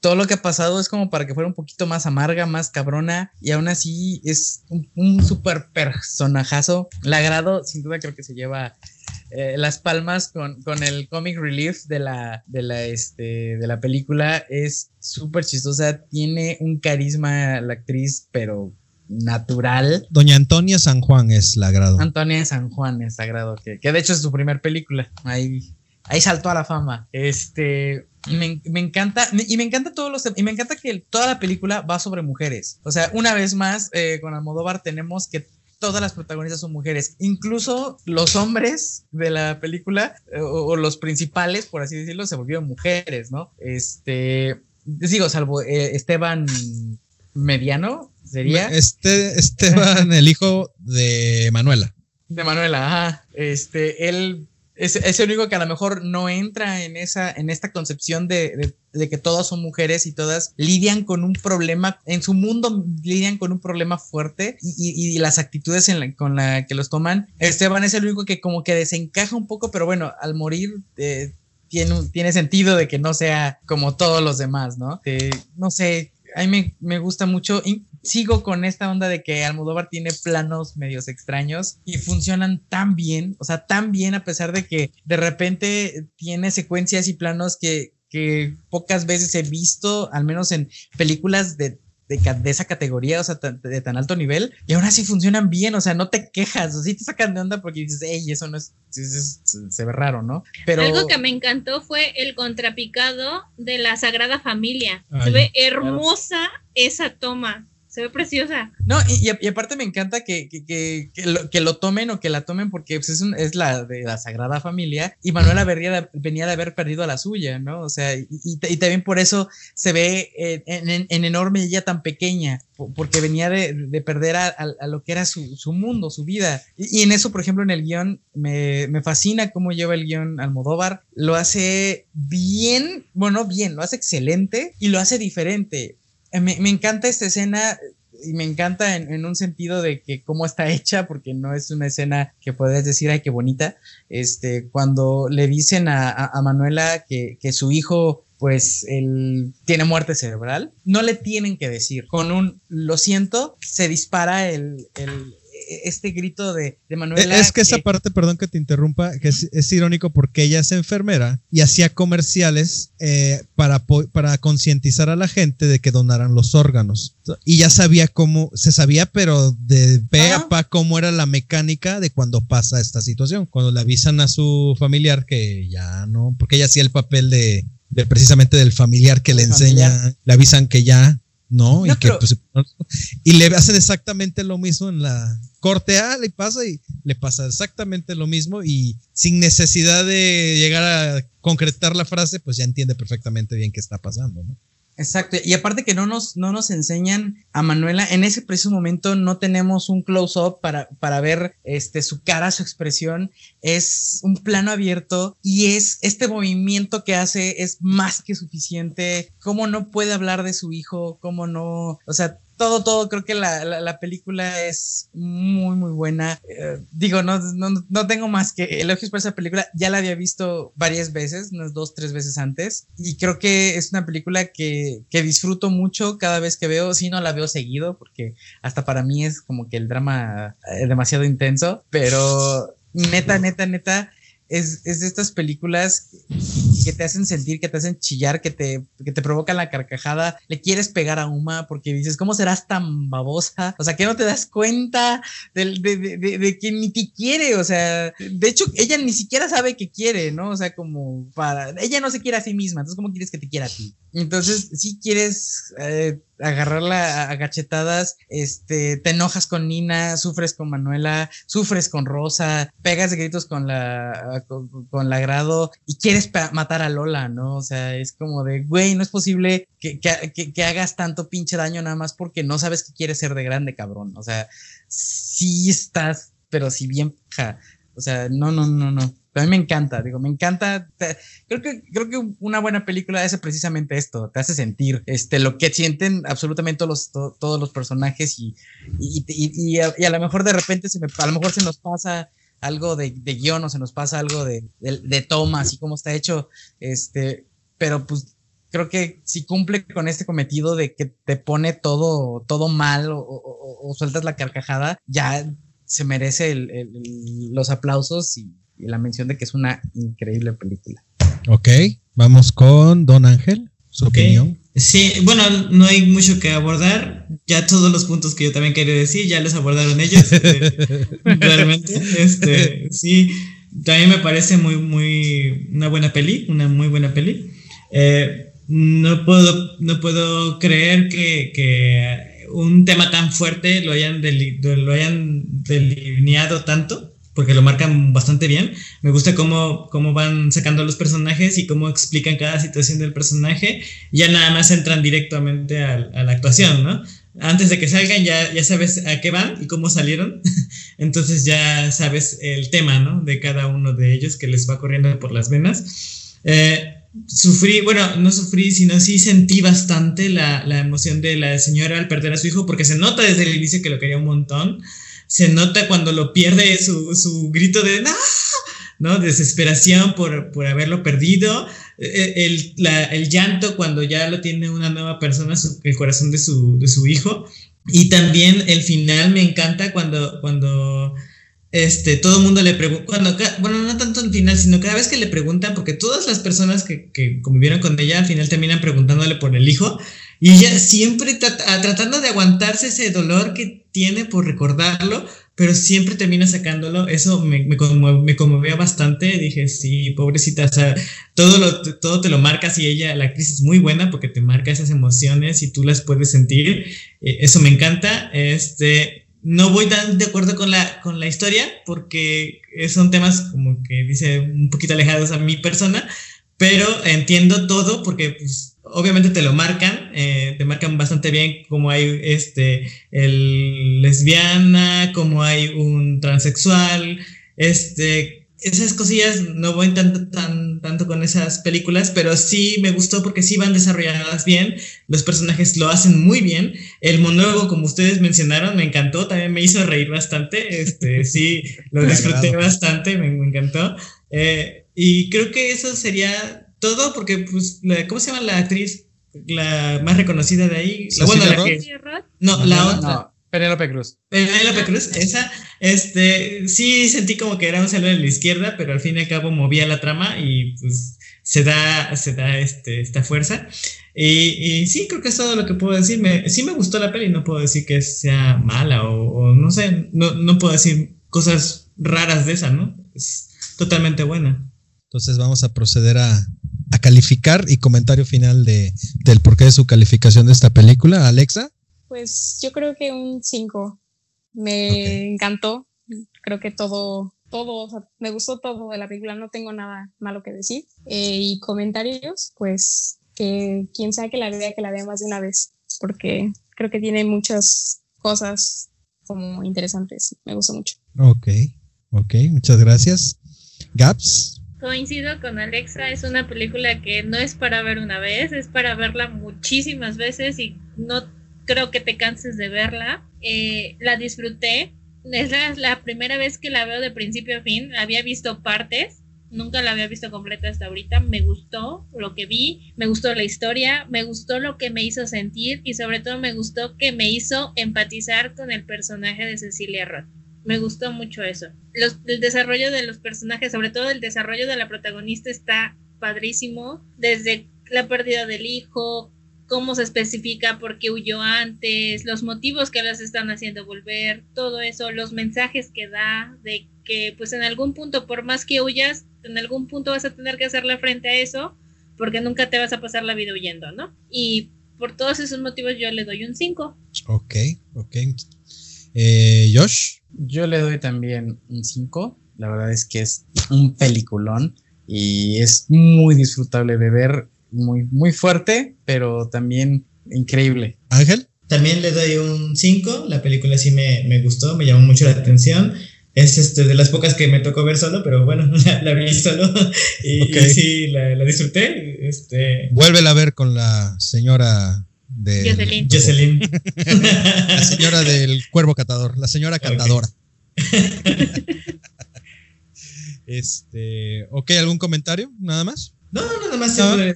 todo lo que ha pasado es como para que fuera un poquito más amarga, más cabrona, y aún así es un, un súper personajazo. La agrado, sin duda creo que se lleva eh, las palmas con, con, el comic relief de la, de la, este, de la película es súper chistosa, tiene un carisma la actriz, pero natural. Doña Antonia San Juan es la grado. Antonia San Juan es sagrado, que, que de hecho es su primer película. Ahí, ahí saltó a la fama. Este. Me, me, encanta, y me encanta todos los, y me encanta que toda la película va sobre mujeres. O sea, una vez más, eh, con Almodóvar tenemos que todas las protagonistas son mujeres. Incluso los hombres de la película, eh, o, los principales, por así decirlo, se volvieron mujeres, ¿no? Este, digo, salvo eh, Esteban Mediano, sería. Este, Esteban, el hijo de Manuela. De Manuela, ajá. Este, él es, el único que a lo mejor no entra en esa, en esta concepción de, que todas son mujeres y todas lidian con un problema, en su mundo lidian con un problema fuerte y, las actitudes con la que los toman. Esteban es el único que como que desencaja un poco, pero bueno, al morir eh, tiene, tiene sentido de que no sea como todos los demás, ¿no? Eh, no sé, a mí me gusta mucho sigo con esta onda de que Almodóvar tiene planos medios extraños y funcionan tan bien, o sea, tan bien a pesar de que de repente tiene secuencias y planos que, que pocas veces he visto, al menos en películas de de, esa categoría, o sea, de tan alto nivel, y aún así funcionan bien, o sea, no te quejas, o sí te sacan de onda porque dices, hey, eso no es, se ve raro, ¿no? Pero... Algo que me encantó fue el contrapicado de la Sagrada Familia. se ve hermosa esa toma se ve preciosa. No, y, aparte me encanta que, que, que, lo, tomen o que la tomen porque pues, es, es, la de la Sagrada Familia y Manuela venía de, haber perdido a la suya, ¿no? O sea, y, y, también por eso se ve en, en, enorme ella tan pequeña, porque venía de, de perder a, a, lo que era su, su mundo, su vida. Y, en eso, por ejemplo, en el guion, me, me fascina cómo lleva el guion Almodóvar. Lo hace bien, bueno, bien, lo hace excelente y lo hace diferente eh, me, encanta esta escena y me encanta en, un sentido de que cómo está hecha, porque no es una escena que puedes decir, ay, qué bonita. Este, cuando le dicen a, Manuela que, su hijo, pues, él tiene muerte cerebral, no le tienen que decir. Con un lo siento, se dispara el, este grito de, de Manuela. Es que, esa parte, perdón que te interrumpa, que es, irónico porque ella es enfermera y hacía comerciales eh, para, para concientizar a la gente de que donaran los órganos. Y ya sabía cómo, se sabía, pero de pe a pa cómo era la mecánica de cuando pasa esta situación. Cuando le avisan a su familiar que ya no, porque ella hacía el papel de, precisamente del familiar que le enseña, le avisan que ya ¿no? y, que, pues, y le hacen exactamente lo mismo en la corte A, le pasa y le pasa exactamente lo mismo y sin necesidad de llegar a concretar la frase, pues ya entiende perfectamente bien qué está pasando, ¿no? Exacto, y aparte que no nos, no nos enseñan a Manuela, en ese preciso momento no tenemos un close-up para, para ver este, su cara, su expresión, es un plano abierto y es este movimiento que hace es más que suficiente, cómo no puede hablar de su hijo, cómo no, o sea, todo, todo, creo que la, la, película es muy, muy buena. Eh, digo, no, no, no, tengo más que elogios por esa película. Ya la había visto varias veces, unas dos, tres veces antes. Y creo que es una película que, que disfruto mucho cada vez que veo. Si no la veo seguido, porque hasta para mí es como que el drama es eh, demasiado intenso. Pero neta, neta, neta, es, es, de estas películas que te hacen sentir, que te hacen chillar, que te, que te provocan la carcajada. Le quieres pegar a Uma porque dices, ¿cómo serás tan babosa? O sea, que no te das cuenta de, de, de, de, que ni te quiere. O sea, de hecho, ella ni siquiera sabe que quiere, ¿no? O sea, como para. Ella no se quiere a sí misma. Entonces, ¿cómo quieres que te quiera a ti? Entonces, si quieres eh, agarrarla a gachetadas, este, te enojas con Nina, sufres con Manuela, sufres con Rosa, pegas de gritos con la, con, la grado y quieres matar a Lola, ¿no? O sea, es como de, güey, no es posible que, que, que, hagas tanto pinche daño nada más porque no sabes que quieres ser de grande, cabrón. O sea, sí estás, pero si bien, O sea, no, no, no, no. A mí me encanta, digo, me encanta. creo que, creo que una buena película hace precisamente esto, te hace sentir este, lo que sienten absolutamente todos los, todos los personajes y, y, y, a, lo mejor de repente se me, a lo mejor se nos pasa algo de, de guion o se nos pasa algo de, de, de toma, así como está hecho, este, pero pues creo que si cumple con este cometido de que te pone todo, todo mal o, sueltas la carcajada, ya se merece los aplausos y, la mención de que es una increíble película. Ok, vamos con Don Ángel, su opinión. Sí, bueno, no hay mucho que abordar. Ya todos los puntos que yo también quería decir, ya los abordaron ellos. Eh, realmente, este, sí, también me parece muy, muy, una buena peli, una muy buena peli. Eh, no puedo, no puedo creer que, un tema tan fuerte lo hayan, lo hayan delineado tanto, porque lo marcan bastante bien. Me gusta cómo, cómo van sacando los personajes y cómo explican cada situación del personaje. Ya nada más entran directamente a, la actuación, ¿no? Antes de que salgan ya, ya sabes a qué van y cómo salieron. Entonces ya sabes el tema, ¿no? De cada uno de ellos que les va corriendo por las venas. Eh, sufrí, bueno, no sufrí, sino sí sentí bastante la, emoción de la señora al perder a su hijo, porque se nota desde el inicio que lo quería un montón. Se nota cuando lo pierde su, grito de ¡No! ¿no? Desesperación por, haberlo perdido. E, e, el, llanto cuando ya lo tiene una nueva persona, el corazón de su, de su hijo. Y también el final me encanta cuando, cuando este, todo el mundo le pregunta, bueno, no tanto al final, sino cada vez que le preguntan, porque todas las personas que, que convivieron con ella al final terminan preguntándole por el hijo, y ella siempre ah, tratando de aguantarse ese dolor que tiene por recordarlo, pero siempre termina sacándolo. Eso me, me, conmovía bastante. Dije, sí, pobrecita, o sea, todo, lo, todo te lo marcas y ella, la actriz es muy buena porque te marca esas emociones y tú las puedes sentir. Eh, eso me encanta. Este, no voy tan de acuerdo con la, con la historia porque son temas como que dice un poquito alejados a mi persona, pero entiendo todo porque pues, obviamente te lo marcan, eh, te marcan bastante bien como hay este, el lesbiana, como hay un transexual, este, esas cosillas no voy tanto, tan, tanto con esas películas, pero sí me gustó porque sí van desarrolladas bien, los personajes lo hacen muy bien, el monólogo, como ustedes mencionaron, me encantó, también me hizo reír bastante, este, sí, lo disfruté bastante, me, encantó, eh, y creo que eso sería todo, porque, pues, ¿cómo se llama la actriz? La más reconocida de ahí. La, bueno, la que, no, la otra. Penélope Cruz. Penélope Cruz, esa, este, sí sentí como que era un saludo de la izquierda, pero al fin y al cabo movía la trama y pues se da, se da este, esta fuerza. Y, sí, creo que es todo lo que puedo decir. Me, sí me gustó la peli, no puedo decir que sea mala o, no sé, no, no, puedo decir cosas raras de esa, ¿no? Es totalmente buena. Entonces vamos a proceder a, a calificar y comentario final de, del porqué de su calificación de esta película. Alexa. Pues yo creo que un 5. Me encantó. Creo que todo, todo, me gustó todo de la película. No tengo nada malo que decir. Eh, y comentarios, pues que quien sea que la vea, que la vea más de una vez. Porque creo que tiene muchas cosas como interesantes. Me gustó mucho. Ok, ok, muchas gracias. Gaps. Coincido con Alexa, es una película que no es para ver una vez, es para verla muchísimas veces y no creo que te canses de verla. Eh, la disfruté. Es la, primera vez que la veo de principio a fin. Había visto partes, nunca la había visto completa hasta ahorita. Me gustó lo que vi, me gustó la historia, me gustó lo que me hizo sentir y sobre todo me gustó que me hizo empatizar con el personaje de Cecilia Roth. Me gustó mucho eso. el desarrollo de los personajes, sobre todo el desarrollo de la protagonista está padrísimo. Desde la pérdida del hijo, cómo se especifica por qué huyó antes, los motivos que las están haciendo volver, todo eso, los mensajes que da de que pues en algún punto, por más que huyas, en algún punto vas a tener que hacerle frente a eso, porque nunca te vas a pasar la vida huyendo, ¿no? Y por todos esos motivos yo le doy un 5. Ok, ok. Eh, Josh. Yo le doy también un 5. La verdad es que es un peliculón y es muy disfrutable de ver muy, muy fuerte, pero también increíble. Ángel. También le doy un 5, la película sí me, me, gustó, me llamó mucho la atención. Es este, de las pocas que me tocó ver solo, pero bueno, la, vi solo y, sí, la, disfruté. Este... Vuélvela a ver con la señora de Jocelyn. la señora del cuervo catador, la señora catadora. este, ok, ¿algún comentario? ¿Nada más? No, nada más. ¿Nada?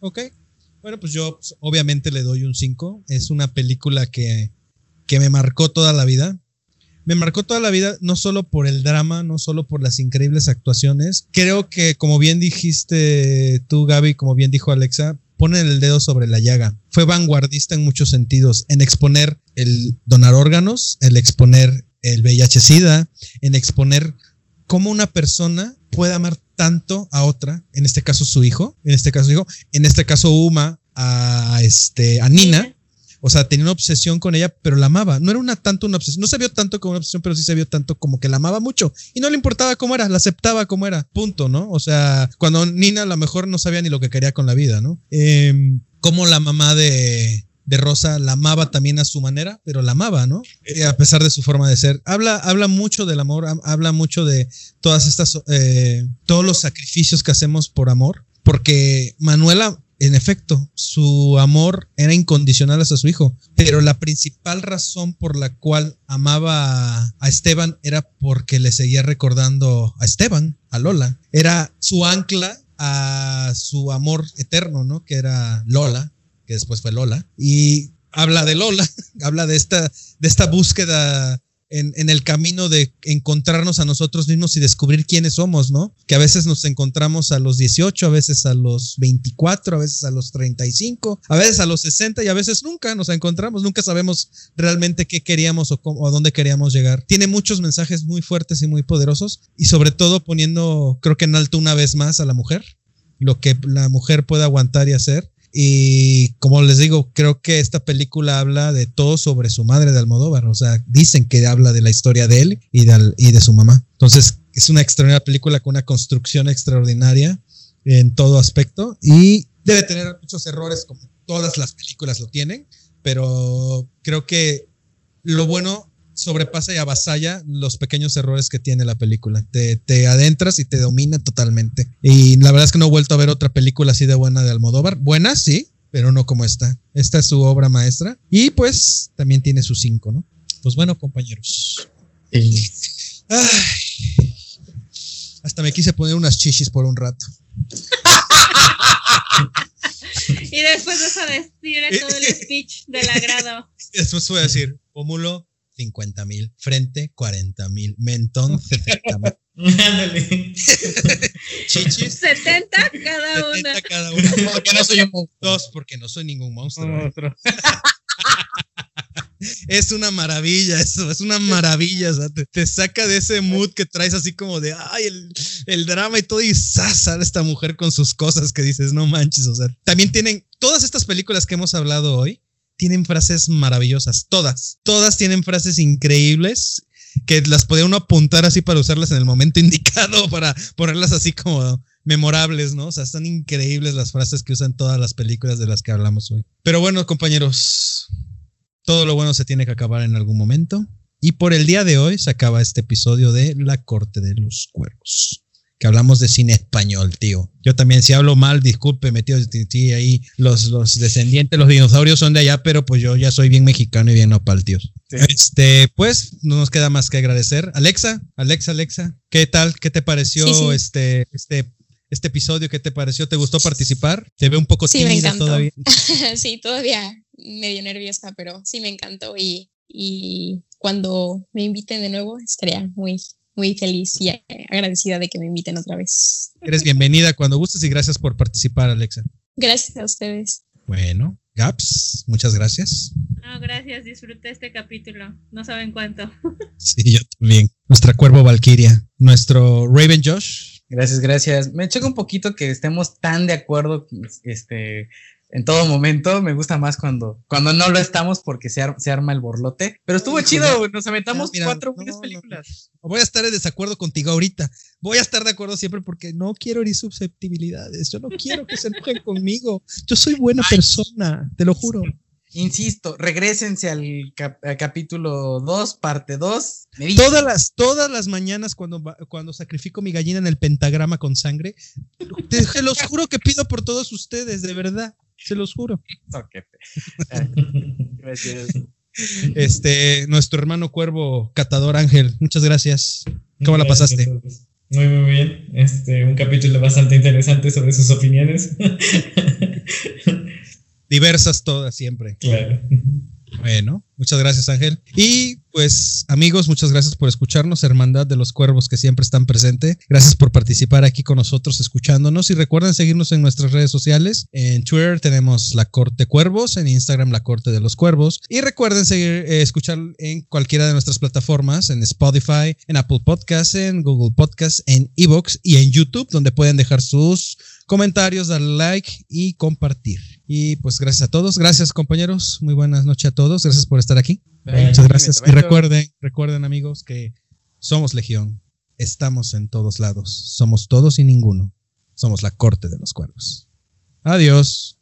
Ok. Bueno, pues yo pues, obviamente le doy un 5. Es una película que, que me marcó toda la vida me marcó toda la vida, no solo por el drama, no solo por las increíbles actuaciones. Creo que, como bien dijiste tú, Gaby, como bien dijo Alexa, pone el dedo sobre la llaga. Fue vanguardista en muchos sentidos, en exponer el donar órganos, el exponer el VIH-Sida, en exponer cómo una persona puede amar tanto a otra, en este caso su hijo, en este caso su hijo, en este caso Uma a este a Nina, o sea, tenía una obsesión con ella, pero la amaba. No era una tanto una obsesión, no se vio tanto como una obsesión, pero sí se vio tanto como que la amaba mucho. Y no le importaba cómo era, la aceptaba como era. Punto, ¿no? O sea, cuando Nina a lo mejor no sabía ni lo que quería con la vida, ¿no? Eh, como la mamá de, de Rosa la amaba también a su manera, pero la amaba, ¿no? Eh, a pesar de su forma de ser. Habla, habla mucho del amor, habla mucho de todas estas, eh, todos los sacrificios que hacemos por amor, porque Manuela en efecto, su amor era incondicional hacia su hijo, pero la principal razón por la cual amaba a Esteban era porque le seguía recordando a Esteban, a Lola. Era su ancla a su amor eterno, ¿no? Que era Lola, que después fue Lola. Y habla de Lola, habla de esta, de esta búsqueda en, el camino de encontrarnos a nosotros mismos y descubrir quiénes somos, ¿no? Que a veces nos encontramos a los 18, a veces a los 24, a veces a los 35, a veces a los 60 y a veces nunca nos encontramos, nunca sabemos realmente qué queríamos o, cómo, a dónde queríamos llegar. Tiene muchos mensajes muy fuertes y muy poderosos y sobre todo poniendo, creo que en alto una vez más a la mujer, lo que la mujer puede aguantar y hacer y como les digo, creo que esta película habla de todo sobre su madre de Almodóvar. O sea, dicen que habla de la historia de él y de, y de su mamá. Entonces, es una extraordinaria película con una construcción extraordinaria en todo aspecto y debe tener muchos errores como todas las películas lo tienen, pero creo que lo bueno sobrepasa y avasalla los pequeños errores que tiene la película. Te, te, adentras y te domina totalmente. Y la verdad es que no he vuelto a ver otra película así de buena de Almodóvar. Buena, sí, pero no como esta. Esta es su obra maestra. Y pues también tiene sus cinco, ¿no? Pues bueno, compañeros. hasta me quise poner unas chichis por un rato. y después de eso decir todo el speech del agrado. Después voy a decir, pómulo 50 mil, frente 40 mil, mentón 70 mil. Chichis 70 cada una. 70 cada una. Porque no soy un monstruo. Dos, porque no soy ningún monstruo. es una maravilla eso, es una maravilla. O sea, te, saca de ese mood que traes así como de, ay, el, el drama y todo, y sale esta mujer con sus cosas que dices, no manches. O sea, también tienen todas estas películas que hemos hablado hoy, tienen frases maravillosas, todas, todas tienen frases increíbles que las puede uno apuntar así para usarlas en el momento indicado, para ponerlas así como memorables, ¿no? O sea, están increíbles las frases que usan todas las películas de las que hablamos hoy. Pero bueno, compañeros, todo lo bueno se tiene que acabar en algún momento. Y por el día de hoy se acaba este episodio de La Corte de los Cuervos que hablamos de cine español, tío. Yo también, si hablo mal, discúlpeme, tío. Sí, ahí los, los descendientes, los dinosaurios son de allá, pero pues yo ya soy bien mexicano y bien nopal, tío. Este, pues, no nos queda más que agradecer. Alexa, Alexa, Alexa, ¿qué tal? ¿Qué te pareció este, este, este episodio? ¿Qué te pareció? ¿Te gustó participar? Te veo un poco tímida todavía. sí, todavía medio nerviosa, pero sí me encantó y, y cuando me inviten de nuevo estaría muy muy feliz y agradecida de que me inviten otra vez. Eres bienvenida cuando gustes y gracias por participar, Alexa. Gracias a ustedes. Bueno, Gaps, muchas gracias. No, gracias, disfruté este capítulo. No saben cuánto. Sí, yo también. Nuestra cuervo Valkyria, nuestro Raven Josh. Gracias, gracias. Me choca un poquito que estemos tan de acuerdo este, en todo momento. Me gusta más cuando, cuando no lo estamos porque se, se arma el borlote. Pero estuvo chido, nos aventamos cuatro buenas películas. voy a estar en desacuerdo contigo ahorita. Voy a estar de acuerdo siempre porque no quiero herir susceptibilidades. Yo no quiero que se enojen conmigo. Yo soy buena persona, te lo juro. Insisto, regresense al, capítulo 2, parte 2. Todas las, todas las mañanas cuando, cuando sacrifico mi gallina en el pentagrama con sangre, te, los juro que pido por todos ustedes, de verdad. Se los juro. este, nuestro hermano cuervo, Catador Ángel, muchas gracias. ¿Cómo la pasaste? Muy, muy bien. Este, un capítulo bastante interesante sobre sus opiniones. Diversas todas siempre. Claro. Bueno, muchas gracias Ángel. Y pues amigos, muchas gracias por escucharnos, Hermandad de los Cuervos que siempre están presentes. Gracias por participar aquí con nosotros escuchándonos y recuerden seguirnos en nuestras redes sociales. En Twitter tenemos La Corte Cuervos, en Instagram La Corte de los Cuervos y recuerden seguir eh, escuchar en cualquiera de nuestras plataformas, en Spotify, en Apple Podcasts, en Google Podcasts, en Evox y en YouTube donde pueden dejar sus comentarios, dar like y compartir. Y pues gracias a todos. Gracias compañeros. Muy buenas noches a todos. Gracias por estar aquí. Muchas gracias. Y recuerden, recuerden amigos que somos Legión. Estamos en todos lados. Somos todos y ninguno. Somos la corte de los cuervos. Adiós.